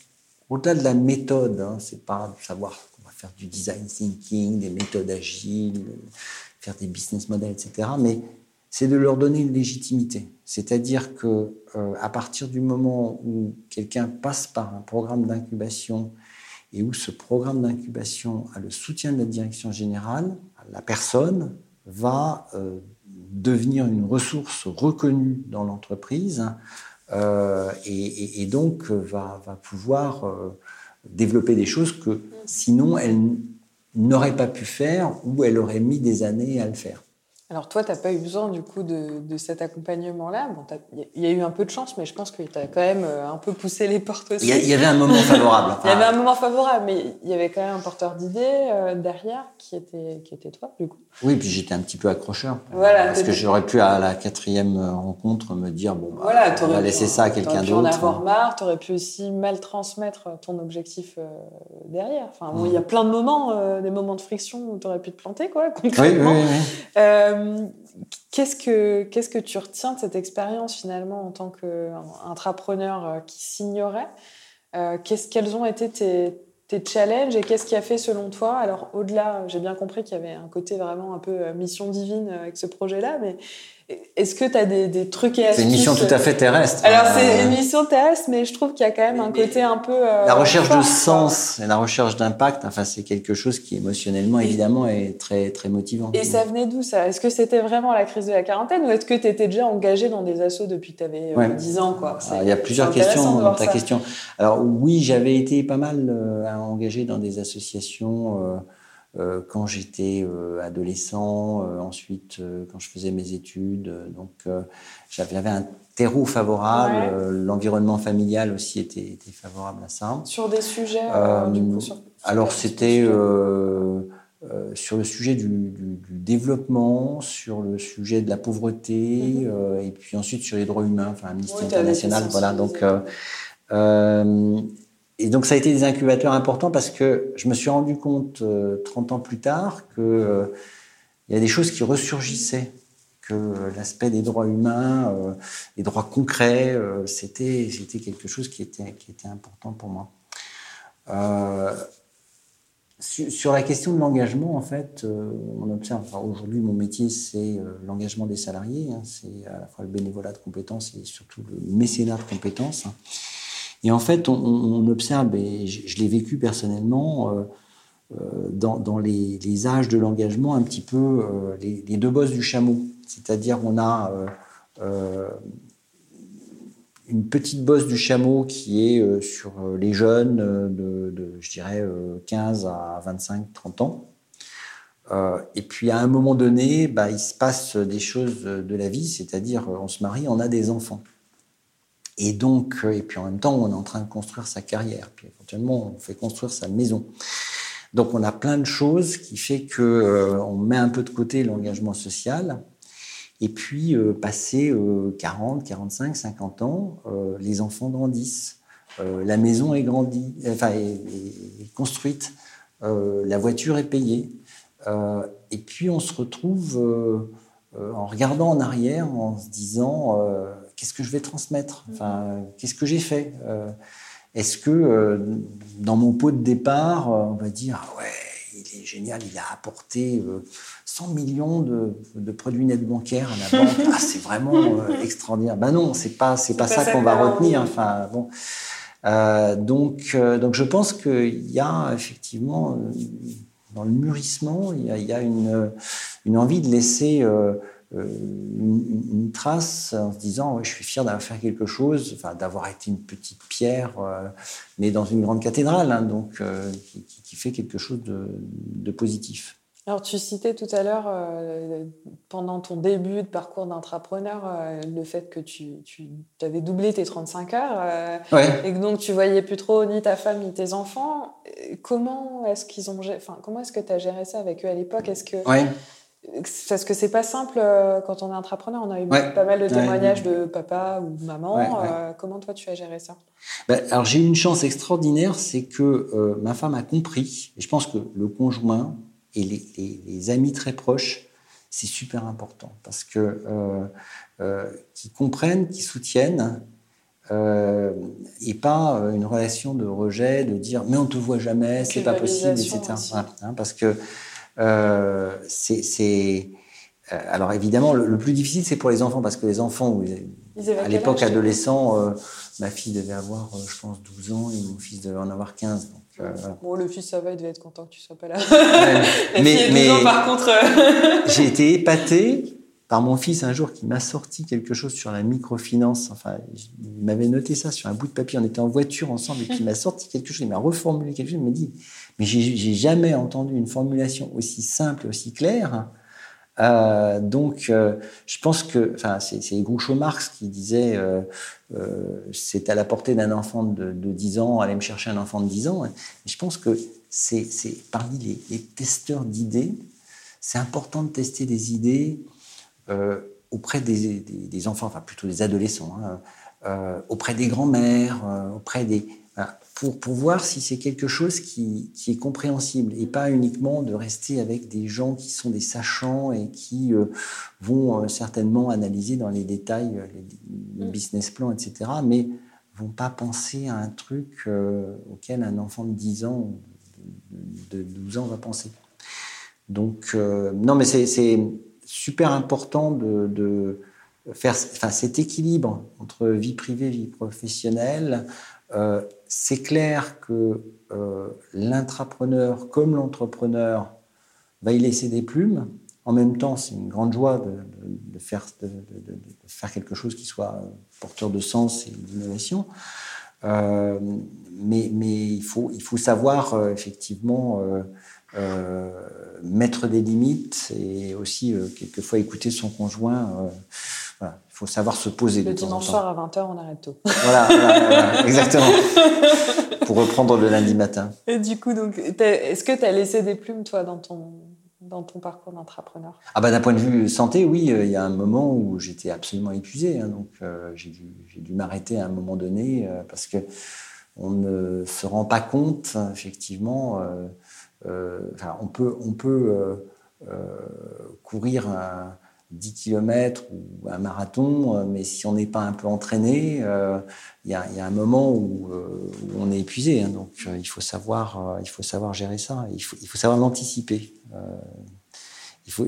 Au-delà de la méthode, hein, c'est pas de savoir faire du design thinking, des méthodes agiles, faire des business models, etc. Mais c'est de leur donner une légitimité. C'est-à-dire que euh, à partir du moment où quelqu'un passe par un programme d'incubation et où ce programme d'incubation a le soutien de la direction générale, la personne va euh, devenir une ressource reconnue dans l'entreprise euh, et, donc va pouvoir développer des choses que sinon elle n'aurait pas pu faire ou elle aurait mis des années à le faire.
Alors toi, tu n'as pas eu besoin du coup de, cet accompagnement-là? Bon, il y a eu un peu de chance, mais je pense que tu as quand même euh, un peu poussé les portes aussi.
Il y, avait un moment favorable.
il y avait un moment favorable, mais il y avait quand même un porteur d'idées euh, derrière qui était, qui était toi, du coup.
Oui, puis j'étais un petit peu accrocheur. Voilà, parce que j'aurais pu, à la quatrième rencontre, me dire bon, bah, voilà, on va laisser ça à quelqu'un d'autre. Tu en
avoir marre, tu aurais pu aussi mal transmettre ton objectif euh, derrière. Enfin, il y a plein de moments, des moments de friction où tu aurais pu te planter, quoi, concrètement. Oui, oui, oui. Euh, qu'est-ce que qu'est-ce que tu retiens de cette expérience finalement en tant qu'intrapreneur euh, qui s'ignorait euh, qu'est-ce quels ont été tes, tes challenges et qu'est-ce qui a fait selon toi Alors au-delà, j'ai bien compris qu'il y avait un côté vraiment un peu mission divine avec ce projet-là, mais est-ce que tu as des, des, trucs et astuces
C'est une mission tout à fait terrestre.
Alors c'est une mission terrestre, mais je trouve qu'il y a quand même un côté un peu...
Euh, la recherche de sens et la recherche d'impact, enfin c'est quelque chose qui émotionnellement évidemment est très très motivant.
Et ça venait d'où ça? Est-ce que c'était vraiment la crise de la quarantaine ou est-ce que tu étais déjà engagé dans des assos depuis que tu avais 10 ans quoi?
Il y a plusieurs questions dans ta question. Alors oui, j'avais été pas mal euh, engagé dans des associations... Euh, quand j'étais euh, adolescent, euh, ensuite quand je faisais mes études. donc j'avais un terreau favorable, l'environnement familial aussi était, était, favorable à ça.
Sur des sujets du coup,
Alors c'était sur le sujet du, du, développement, sur le sujet de la pauvreté, mhm. et puis ensuite sur les droits humains, enfin Amnesty International. Voilà, donc et donc ça a été des incubateurs importants parce que je me suis rendu compte 30 euh, ans plus tard qu'il euh, y a des choses qui ressurgissaient, que euh, l'aspect des droits humains, des droits concrets, c'était c'était quelque chose qui était qui était important pour moi. sur, la question de l'engagement, en fait, on observe, aujourd'hui mon métier c'est l'engagement des salariés, hein. c'est à la fois le bénévolat de compétences et surtout le mécénat de compétences. Hein. Et en fait, on, observe, et je, l'ai vécu personnellement, dans, les, âges de l'engagement, un petit peu les, les, deux bosses du chameau. C'est-à-dire, on a une petite bosse du chameau qui est euh, sur euh, les jeunes euh, de, je dirais, 15 à 25, 30 ans. et puis à un moment donné, bah, il se passe des choses de la vie, c'est-à-dire on se marie, on a des enfants. Et donc, et puis en même temps, on est en train de construire sa carrière. Puis éventuellement, on fait construire sa maison. Donc, on a plein de choses qui fait que on met un peu de côté l'engagement social et puis, euh, passé 40, 45, 50 ans, euh, les enfants grandissent. Euh, la maison est, grandie, enfin, est, construite. la voiture est payée. et puis, on se retrouve en regardant en arrière, en se disant qu'est-ce que je vais transmettre? Enfin, Qu'est-ce que j'ai fait? Est-ce que dans mon pot de départ, on va dire ah ouais, il est génial, il a apporté 100 millions de, produits nets bancaires à la banque. Ah, c'est vraiment euh, extraordinaire. Ben non, c'est pas c'est pas, ça qu'on va retenir. Enfin bon. Euh, donc euh, donc je pense qu'il y a effectivement dans le mûrissement, il y a, une, une envie de laisser une, trace en se disant je suis fier d'avoir fait quelque chose, enfin, d'avoir été une petite pierre, mais dans une grande cathédrale, hein, donc qui, fait quelque chose de, de positif.
Alors, tu citais tout à l'heure, euh, pendant ton début de parcours d'entrepreneur, euh, le fait que tu, tu avais doublé tes 35 heures euh, et que donc tu voyais plus trop ni ta femme ni tes enfants. Comment est-ce qu'ils ont, enfin, comment est-ce que tu as géré ça avec eux à l'époque? Est-ce que parce que c'est pas simple quand on est entrepreneur. On a eu pas mal de témoignages de papa ou maman. comment toi tu as géré ça?
Ben, Alors j'ai eu une chance extraordinaire, c'est que ma femme a compris. Et je pense que le conjoint et les, amis très proches, c'est super important parce que euh, euh, qui comprennent, qui soutiennent, euh, et pas une relation de rejet, de dire mais on te voit jamais, c'est pas possible, etc. Hein, parce que c'est alors évidemment le, plus difficile c'est pour les enfants parce que les enfants à l'époque adolescent, ma fille devait avoir je pense 12 ans et mon fils devait en avoir 15.
Euh, bon, le fils, ça va, il devait être content que tu sois pas là. mais, par contre.
Euh, j'ai été épaté par mon fils un jour qui m'a sorti quelque chose sur la microfinance. Enfin, il m'avait noté ça sur un bout de papier. On était en voiture ensemble et puis il m'a sorti quelque chose. Il m'a reformulé quelque chose. Il m'a dit Mais j'ai jamais entendu une formulation aussi simple, aussi claire. Euh, donc, euh, je pense que, enfin, c'est Groucho Marx qui disait, euh, c'est à la portée d'un enfant de, 10 ans, aller me chercher un enfant de 10 ans. je pense que c'est parmi les, testeurs d'idées, c'est important de tester des idées auprès des, enfants, enfin plutôt des adolescents, hein, auprès des grands-mères, auprès des, pour, pour voir si c'est quelque chose qui, qui, est compréhensible et pas uniquement de rester avec des gens qui sont des sachants et qui euh, vont euh, certainement analyser dans les détails euh, les, mm. business plan, etc., mais vont pas penser à un truc auquel un enfant de 10 ans, de 12 ans va penser. Donc, non, mais c'est super important de, de faire enfin, cet équilibre entre vie privée, vie professionnelle, euh, c'est clair que euh, l'intrapreneur comme l'entrepreneur va y laisser des plumes. En même temps, c'est une grande joie de, faire, de, faire, quelque chose qui soit porteur de sens et d'innovation. Euh, mais, mais il, faut, il faut savoir effectivement mettre des limites et aussi quelquefois écouter son conjoint faut savoir se poser.
Le dimanche soir à 20h, on arrête tôt.
Voilà, exactement. Pour reprendre le lundi matin.
Et du coup, donc, est-ce que tu as laissé des plumes, toi, dans ton, dans ton parcours d'entrepreneur?
Ah bah, D'un point de vue santé, oui, euh, il y a un moment où j'étais absolument épuisé. Hein, donc, euh, j'ai dû, dû m'arrêter à un moment donné euh, parce que on ne se rend pas compte, effectivement. On peut, on peut courir un 10 km ou un marathon, mais si on n'est pas un peu entraîné, il y, a, un moment où, on est épuisé. Hein. donc il, faut savoir, il faut savoir gérer ça, il faut, il faut savoir l'anticiper.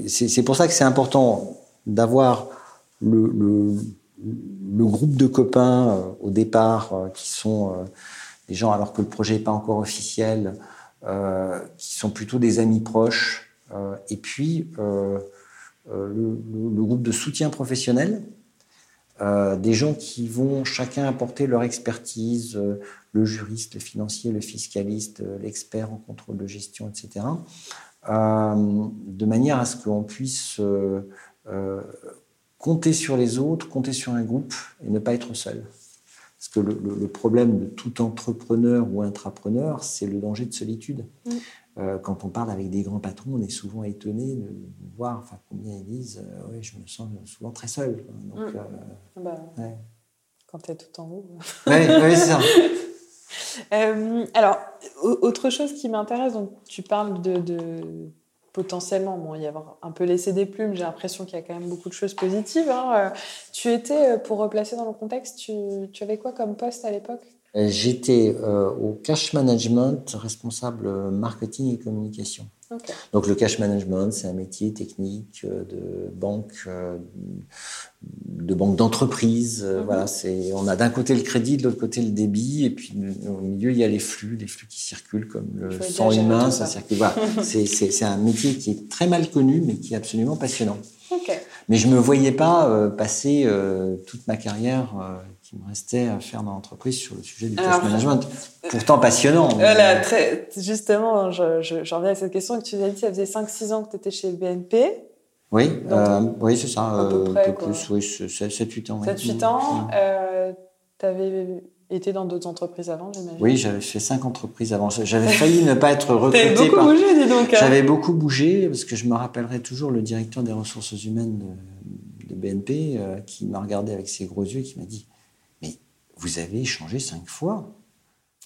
c'est pour ça que c'est important d'avoir le, le, groupe de copains au départ qui sont des gens, alors que le projet n'est pas encore officiel, euh, qui sont plutôt des amis proches, euh, et puis euh, le, groupe de soutien professionnel, des gens qui vont chacun apporter leur expertise, le juriste, le financier, le fiscaliste, l'expert en contrôle de gestion, etc., de manière à ce qu'on puisse compter sur les autres, compter sur un groupe et ne pas être seul. Parce que le, problème de tout entrepreneur ou intrapreneur, c'est le danger de solitude. Mm. Euh, quand on parle avec des grands patrons, on est souvent étonné de voir enfin, combien ils disent euh, Oui, je me sens souvent très seul.
Donc, mm. euh, ah bah, Quand tu es tout en haut.
Oui, c'est ça.
alors, autre chose qui m'intéresse, donc tu parles de potentiellement, bon, y avoir un peu laissé des plumes, j'ai l'impression qu'il y a quand même beaucoup de choses positives. Hein. Euh, tu étais, euh, pour replacer dans le contexte, tu, tu avais quoi comme poste à l'époque?
Euh, J'étais au cash management, responsable marketing et communication. Donc le cash management, c'est un métier technique de banque, de banque d'entreprise. Mhm. Voilà, c'est on a d'un côté le crédit, de l'autre côté le débit, et puis au milieu il y a les flux, les flux qui circulent comme le sang humain, ça, circule. Voilà. c'est un métier qui est très mal connu, mais qui est absolument passionnant. Mais je me voyais pas passer toute ma carrière il me restait à faire dans l'entreprise sur le sujet du cash management. Pourtant passionnant.
Voilà, très, justement, je, je, reviens à cette question que tu as dit, ça faisait 5-6 ans que tu étais chez le BNP.
Oui, euh, oui c'est ça, un peu, plus, oui, 7-8 ans.
7-8 ans. Euh, tu avais été dans d'autres entreprises avant, j'imagine
Oui, j'avais fait 5 entreprises avant. J'avais failli ne pas être recruté.
beaucoup
par...
bougé, dis donc. Hein.
J'avais beaucoup bougé, parce que je me rappellerai toujours le directeur des ressources humaines de, de BNP euh, qui m'a regardé avec ses gros yeux et qui m'a dit vous avez changé cinq fois.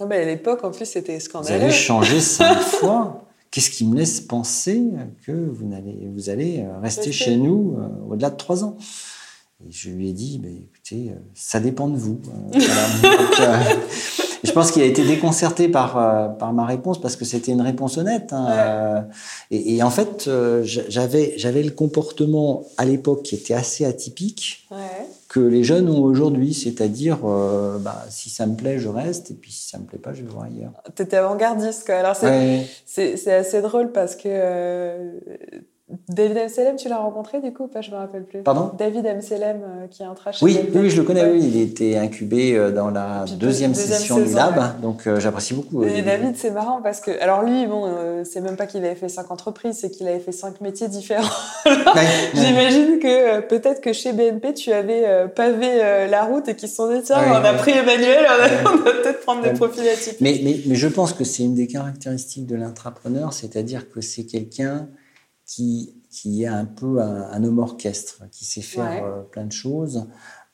Ah ben à l'époque, en plus, c'était scandaleux.
Vous avez changé cinq fois. Qu'est-ce qui me laisse penser que vous allez, vous allez euh, rester chez nous euh, au-delà de trois ans? Et je lui ai dit, bah, écoutez, euh, ça dépend de vous. je pense qu'il a été déconcerté par, par ma réponse parce que c'était une réponse honnête. Hein, et, en fait, j'avais, j'avais le comportement à l'époque qui était assez atypique. Ouais que les jeunes ont aujourd'hui, c'est-à-dire euh, bah, si ça me plaît, je reste, et puis si ça me plaît pas, je vais voir ailleurs.
Tu étais avant-gardiste, quoi. Alors c'est assez drôle parce que euh, David Amselem, tu l'as rencontré du coup ou pas Je me rappelle plus.
Pardon?
David Amselem, euh, qui est un trash.
Oui, oui, je le connais. Oui, il était incubé euh, dans la deuxième, session du lab, donc euh, j'apprécie beaucoup.
Et David, c'est marrant parce que, alors lui, bon, c'est même pas qu'il avait fait cinq entreprises, c'est qu'il avait fait cinq métiers différents. J'imagine que peut-être que chez BNP, tu avais pavé la route et qu'ils se sont dit tiens, on a pris Emmanuel, on va peut-être prendre des profils atypiques.
Mais, mais, mais je pense que c'est une des caractéristiques de l'intrapreneur, c'est-à-dire que c'est quelqu'un qui, qui est un peu un, homme orchestre, qui sait faire euh, plein de choses.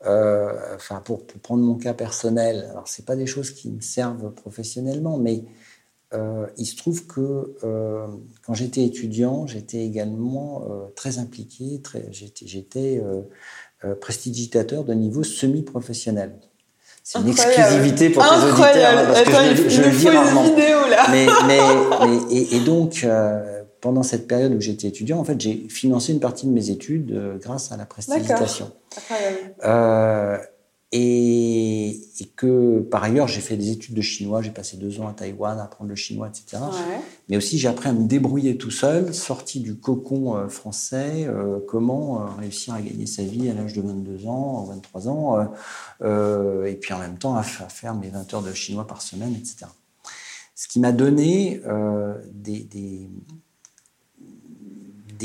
Euh, enfin, pour, prendre mon cas personnel, alors c'est pas des choses qui me servent professionnellement, mais euh, il se trouve que quand j'étais étudiant, j'étais également très impliqué, très, j'étais prestidigitateur de niveau semi-professionnel. C'est une exclusivité pour tes auditeurs, hein, parce que je, je le dis rarement. Mais, mais, et, et, donc, pendant cette période où j'étais étudiant, en fait, j'ai financé une partie de mes études euh, grâce à la prestidigitation. Euh, et, et, que par ailleurs, j'ai fait des études de chinois. J'ai passé deux ans à Taïwan à apprendre le chinois, etc. Mais aussi, j'ai appris à me débrouiller tout seul, sorti du cocon euh, français, euh, comment réussir à gagner sa vie à l'âge de 22 ans, 23 ans, et puis en même temps à, faire mes 20 heures de chinois par semaine, etc. Ce qui m'a donné des, des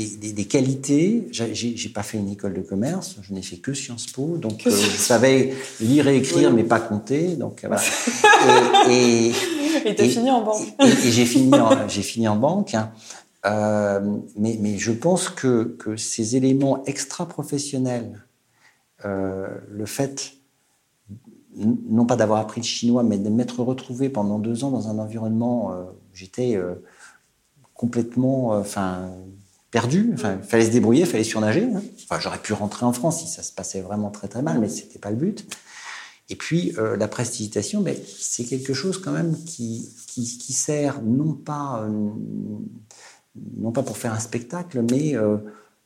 des, qualités. J'ai pas fait une école de commerce, je n'ai fait que Sciences Po, donc euh, je savais lire et écrire, mais pas compter. Donc voilà.
Et tu as fini en banque.
Et, j'ai fini, en, fini en banque. Hein. Euh, mais, mais, je pense que, que ces éléments extra-professionnels, euh, le fait non pas d'avoir appris le chinois, mais de m'être retrouvé pendant deux ans dans un environnement, j'étais complètement, enfin, perdu. Enfin, il fallait se débrouiller, il fallait surnager. Hein. Enfin, j'aurais pu rentrer en France si ça se passait vraiment très très mal, mais c'était pas le but. Et puis euh, la prestidigitation, ben, c'est quelque chose quand même qui, qui, qui sert non pas, euh, non pas pour faire un spectacle, mais euh,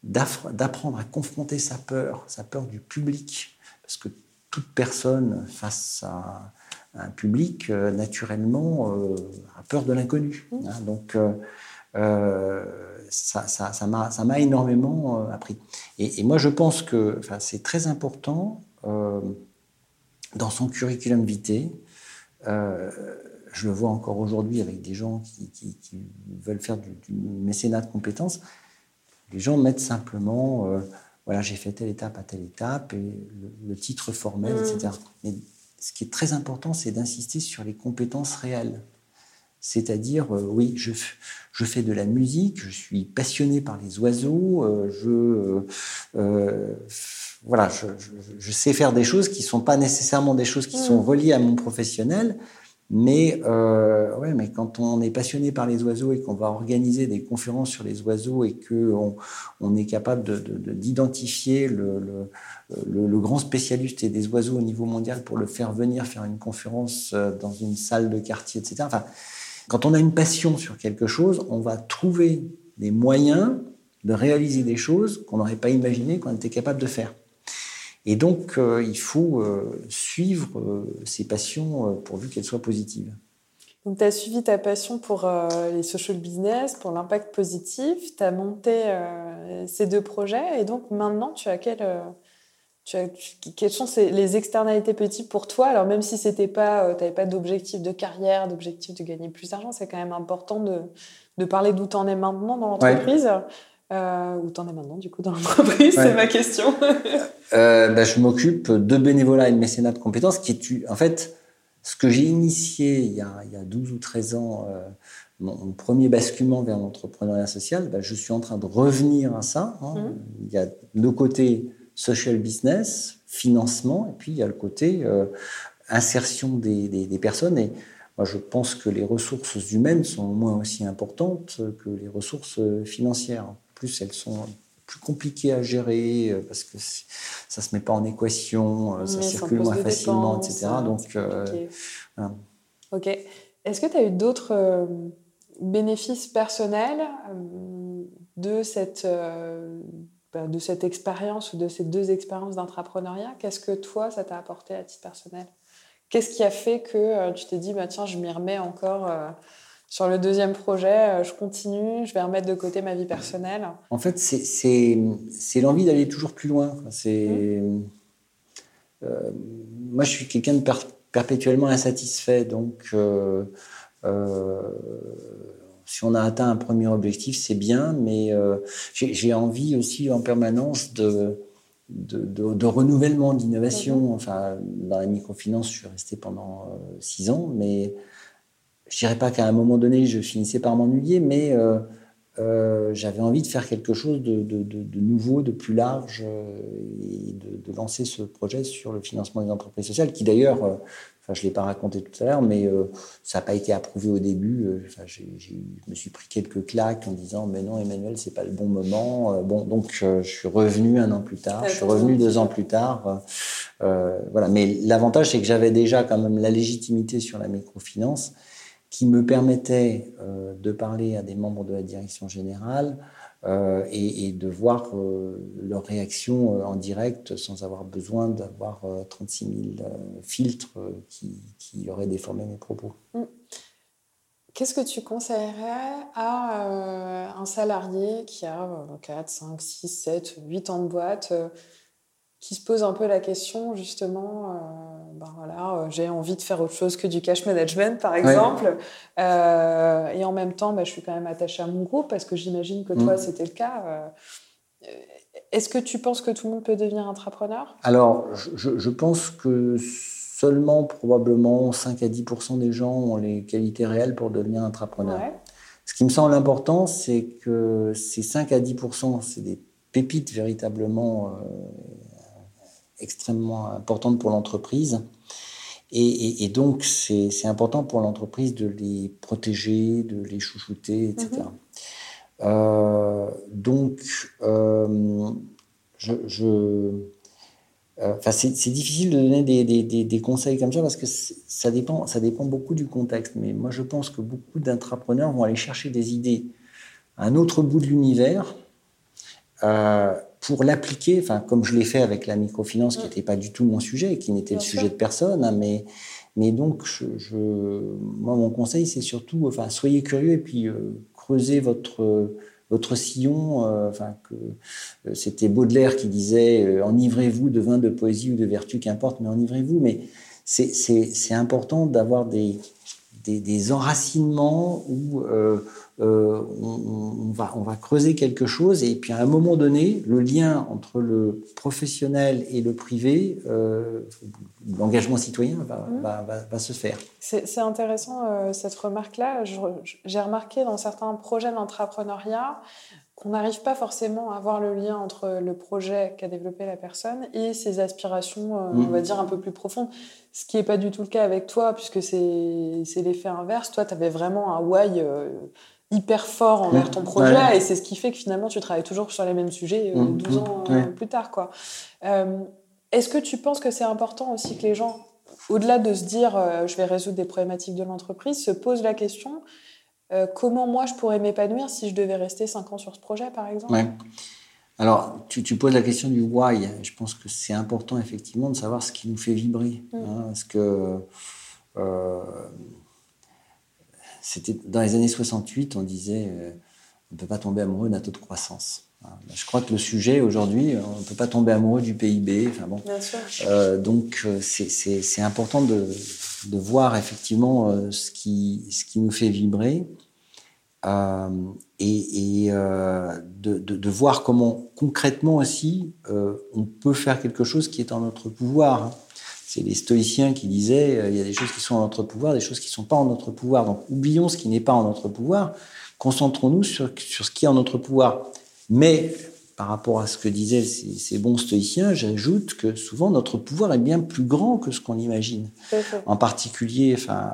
d'apprendre à confronter sa peur, sa peur du public. Parce que toute personne face à un public, naturellement, a peur de l'inconnu. Mmh. Hein. donc ça, ça, ça m'a énormément appris. Et, et, moi, je pense que c'est très important dans son curriculum vitae. Euh, je le vois encore aujourd'hui avec des gens qui, veulent faire du, mécénat de compétences. Les gens mettent simplement, euh, voilà, j'ai fait telle étape à telle étape, et le, titre formel, etc. Mmh. Mais ce qui est très important, c'est d'insister sur les compétences réelles. C'est-à-dire, euh, oui, je, je, fais de la musique, je suis passionné par les oiseaux, je voilà, je, sais faire des choses qui ne sont pas nécessairement des choses qui sont mm. reliées à mon professionnel, mais, euh, ouais, mais quand on est passionné par les oiseaux et qu'on va organiser des conférences sur les oiseaux et qu'on on est capable d'identifier de, le, le, le, grand spécialiste des oiseaux au niveau mondial pour le faire venir faire une conférence euh, dans une salle de quartier, etc. Enfin, quand on a une passion sur quelque chose, on va trouver des moyens de réaliser des choses qu'on n'aurait pas imaginé qu'on était capable de faire. Et donc, euh, il faut euh, suivre euh, ses passions pourvu qu'elles soient positives.
Donc, tu as suivi ta passion pour les social business, pour l'impact positif, tu as monté ces deux projets, et donc maintenant, tu as quel. Tu as, quelles sont les externalités petites pour toi? Alors même si c'était pas, tu n'avais pas d'objectif de carrière, d'objectif de gagner plus d'argent, c'est quand même important de, de parler d'où tu en es maintenant dans l'entreprise. Euh, où t'en es maintenant, du coup, dans l'entreprise C'est ma question.
euh, bah, je m'occupe de bénévolat et de mécénat de compétences, qui est, en fait, ce que j'ai initié il y, a, il y, a, 12 ou 13 ans, euh, mon, premier basculement vers l'entrepreneuriat social, bah, je suis en train de revenir à ça. Hein. Mmh. Il y a le côté social business, financement, et puis il y a le côté euh, insertion des, des, des personnes. Et, moi, je pense que les ressources humaines sont au moins aussi importantes que les ressources financières plus elles sont plus compliquées à gérer euh, parce que ça se met pas en équation, euh, ça circule moins facilement, etc. Donc, euh,
ok. Est-ce que tu as eu d'autres bénéfices personnels de cette, de cette expérience ou de ces deux expériences d'entrepreneuriat Qu'est-ce que toi, ça t'a apporté à titre personnel? Qu'est-ce qui a fait que tu t'es dit, bah, tiens, je m'y remets encore sur le deuxième projet, euh, je continue, je vais remettre de côté ma vie personnelle?
En fait, c'est l'envie d'aller toujours plus loin. C'est mmh. euh, moi, je suis quelqu'un de perpétuellement insatisfait, donc euh, si on a atteint un premier objectif, c'est bien, mais j'ai envie aussi en permanence de de, renouvellement, d'innovation. Mmh. Enfin, dans la microfinance, je suis resté pendant six ans, mais je dirais pas qu'à un moment donné, je finissais par m'ennuyer, mais euh, euh, j'avais envie de faire quelque chose de, nouveau, de plus large, euh, et de, lancer ce projet sur le financement des entreprises sociales, qui d'ailleurs, enfin, je ne l'ai pas raconté tout à l'heure, mais ça n'a pas été approuvé au début. Enfin, je me suis pris quelques claques en disant, mais non, Emmanuel, c'est pas le bon moment. bon, donc, je suis revenu un an plus tard, je suis revenu deux ans plus tard. voilà. Mais l'avantage, c'est que j'avais déjà quand même la légitimité sur la microfinance qui me permettait euh, de parler à des membres de la direction générale euh, et, de voir euh, leur réaction en direct sans avoir besoin d'avoir 36 000 filtres qui, qui, auraient déformé mes propos. Mm.
Qu'est-ce que tu conseillerais à un salarié qui a 4, 5, 6, 7, 8 ans de boîte qui se pose un peu la question justement, euh, ben voilà, euh, j'ai envie de faire autre chose que du cash management par exemple, euh, et en même temps, ben, je suis quand même attachée à mon groupe parce que j'imagine que toi mm. c'était le cas. Est-ce que tu penses que tout le monde peut devenir entrepreneur?
Alors, je, je, pense que seulement probablement 5 à 10% des gens ont les qualités réelles pour devenir entrepreneur. Ce qui me semble important, c'est que ces 5 à 10% c'est des pépites véritablement extrêmement importante pour l'entreprise. Et, donc, c'est important pour l'entreprise de les protéger, de les chouchouter, etc. Mhm. donc, je, Enfin, c'est difficile de donner des, des, des, conseils comme ça parce que ça dépend, ça dépend beaucoup du contexte. Mais moi, je pense que beaucoup d'intrapreneurs vont aller chercher des idées à un autre bout de l'univers euh, pour l'appliquer, enfin, comme je l'ai fait avec la microfinance, qui n'était pas du tout mon sujet, qui n'était le sujet de personne, hein, mais, mais donc, je, moi, mon conseil, c'est surtout, enfin, soyez curieux et puis euh, creusez votre, votre sillon. Euh, enfin, que c'était Baudelaire qui disait enivrez-vous de vin, de poésie ou de vertu, qu'importe, mais enivrez-vous. Mais c'est important d'avoir des, des, des, enracinements où euh, on, va, on va creuser quelque chose et puis à un moment donné, le lien entre le professionnel et le privé, euh, l'engagement citoyen va, mmh. va, va, se faire.
C'est intéressant euh, cette remarque-là. J'ai remarqué dans certains projets d'entrepreneuriat qu'on n'arrive pas forcément à voir le lien entre le projet qu'a développé la personne et ses aspirations, on mmh. va dire, un peu plus profondes. Ce qui n'est pas du tout le cas avec toi, puisque c'est l'effet inverse. Toi, tu avais vraiment un why hyper fort envers ton projet et c'est ce qui fait que finalement tu travailles toujours sur les mêmes sujets 12 euh, mmh, mmh, ans euh, plus tard quoi. Euh, est-ce que tu penses que c'est important aussi que les gens, au-delà de se dire je vais résoudre des problématiques de l'entreprise, se posent la question comment moi je pourrais m'épanouir si je devais rester 5 ans sur ce projet par exemple?
Alors, tu, poses la question du why. Je pense que c'est important effectivement de savoir ce qui nous fait vibrer. Mmh. Hein, parce que c'était dans les années 68, on disait euh, on ne peut pas tomber amoureux d'un taux de croissance. Je crois que le sujet aujourd'hui, on ne peut pas tomber amoureux du PIB. Enfin bon. Euh, donc euh, c'est important de, de, voir effectivement ce, qui, ce qui nous fait vibrer et, et de, de, de, voir comment concrètement aussi on peut faire quelque chose qui est en notre pouvoir. C'est les stoïciens qui disaient euh, il y a des choses qui sont en notre pouvoir, des choses qui ne sont pas en notre pouvoir. Donc oublions ce qui n'est pas en notre pouvoir, concentrons-nous sur, sur, ce qui est en notre pouvoir. Mais par rapport à ce que disaient ces, bons stoïciens, j'ajoute que souvent notre pouvoir est bien plus grand que ce qu'on imagine. En particulier, enfin,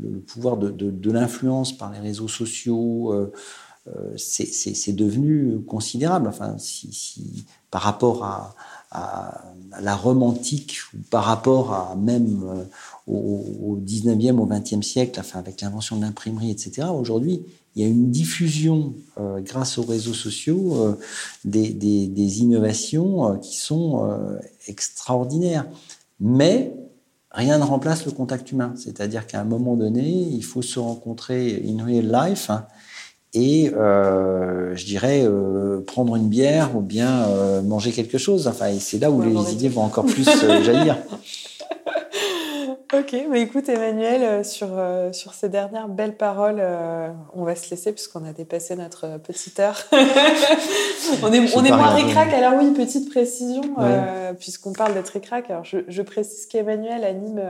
le, pouvoir de, de, l'influence par les réseaux sociaux. Euh, euh, c'est devenu considérable. Enfin, si, si par rapport à, à, la romantique ou par rapport à même euh, au, 19e, au 20e siècle, avec l'invention de l'imprimerie, etc. Aujourd'hui, il y a une diffusion euh, grâce aux réseaux sociaux euh, des, innovations qui sont extraordinaires. Mais rien ne remplace le contact humain. C'est-à-dire qu'à un moment donné, il faut se rencontrer in real life. Hein, et euh, je dirais euh, prendre une bière ou bien euh, manger quelque chose. Enfin, c'est là où les idées vont encore plus jaillir.
ok, mais écoute Emmanuel, sur, sur ces dernières belles paroles, on va se laisser puisqu'on a dépassé notre petite heure. on est, on est moins ricrac. Alors oui, petite précision, puisqu'on parle d'être ricrac. Alors je, je précise qu'Emmanuel anime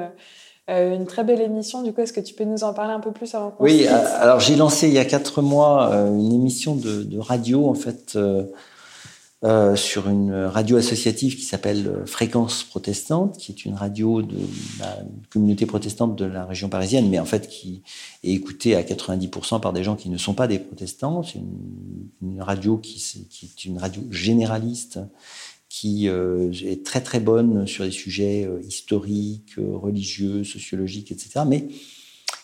euh, une très belle émission. Du coup, est-ce que tu peux nous en parler un peu plus avant
Oui, euh, alors j'ai lancé il y a quatre mois euh, une émission de, radio, en fait, sur une radio associative qui s'appelle Fréquence protestante, qui est une radio de la communauté protestante de la région parisienne, mais en fait qui est écoutée à 90% par des gens qui ne sont pas des protestants. C'est une, radio qui, qui, est une radio généraliste qui euh, est très très bonne sur des sujets euh, historiques, euh, religieux, sociologiques, etc., mais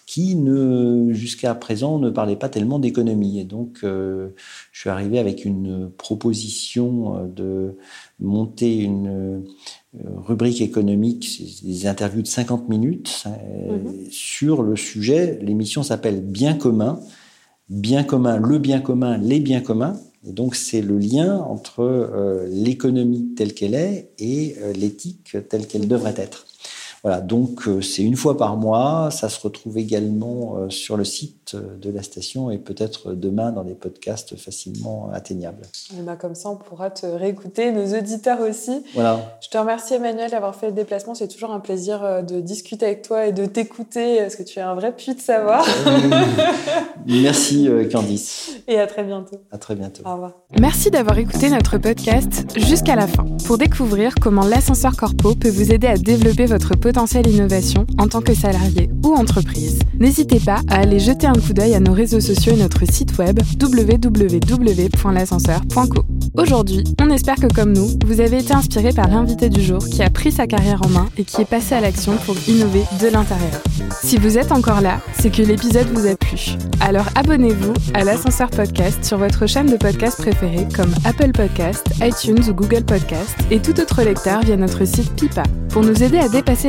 qui ne jusqu'à présent ne parlait pas tellement d'économie. Et donc, je suis arrivé avec une proposition de monter une rubrique économique, des interviews de 50 minutes mhm. sur le sujet. L'émission s'appelle Bien commun. Bien commun, le bien commun, les biens communs. Et donc c'est le lien entre euh, l'économie telle qu'elle est et euh, l'éthique telle qu'elle devrait être. Voilà, donc euh, c'est une fois par mois. Ça se retrouve également euh, sur le site euh, de la station et peut-être demain dans des podcasts facilement atteignables.
Et bah comme ça, on pourra te réécouter, nos auditeurs aussi.
Voilà.
Je te remercie Emmanuel d'avoir fait le déplacement. C'est toujours un plaisir de discuter avec toi et de t'écouter parce que tu es un vrai puits de savoir.
Merci Candice.
Et à très bientôt.
À très bientôt.
Au revoir.
Merci d'avoir écouté notre podcast jusqu'à la fin pour découvrir comment l'ascenseur corpo peut vous aider à développer votre
potentielle innovation en tant que salarié ou entreprise, n'hésitez pas à aller jeter un coup d'œil à nos réseaux sociaux et notre site web www.l'ascenseur.co. Aujourd'hui, on espère que comme nous, vous avez été inspiré par l'invité du jour qui a pris sa carrière en main et qui est passé à l'action pour innover de l'intérieur. Si vous êtes encore là, c'est que l'épisode vous a plu. Alors abonnez-vous à l'Ascenseur Podcast sur votre chaîne de podcast préférée comme Apple Podcast, iTunes ou Google Podcast et tout autre lecteur via notre site Pipa. Pour nous aider à dépasser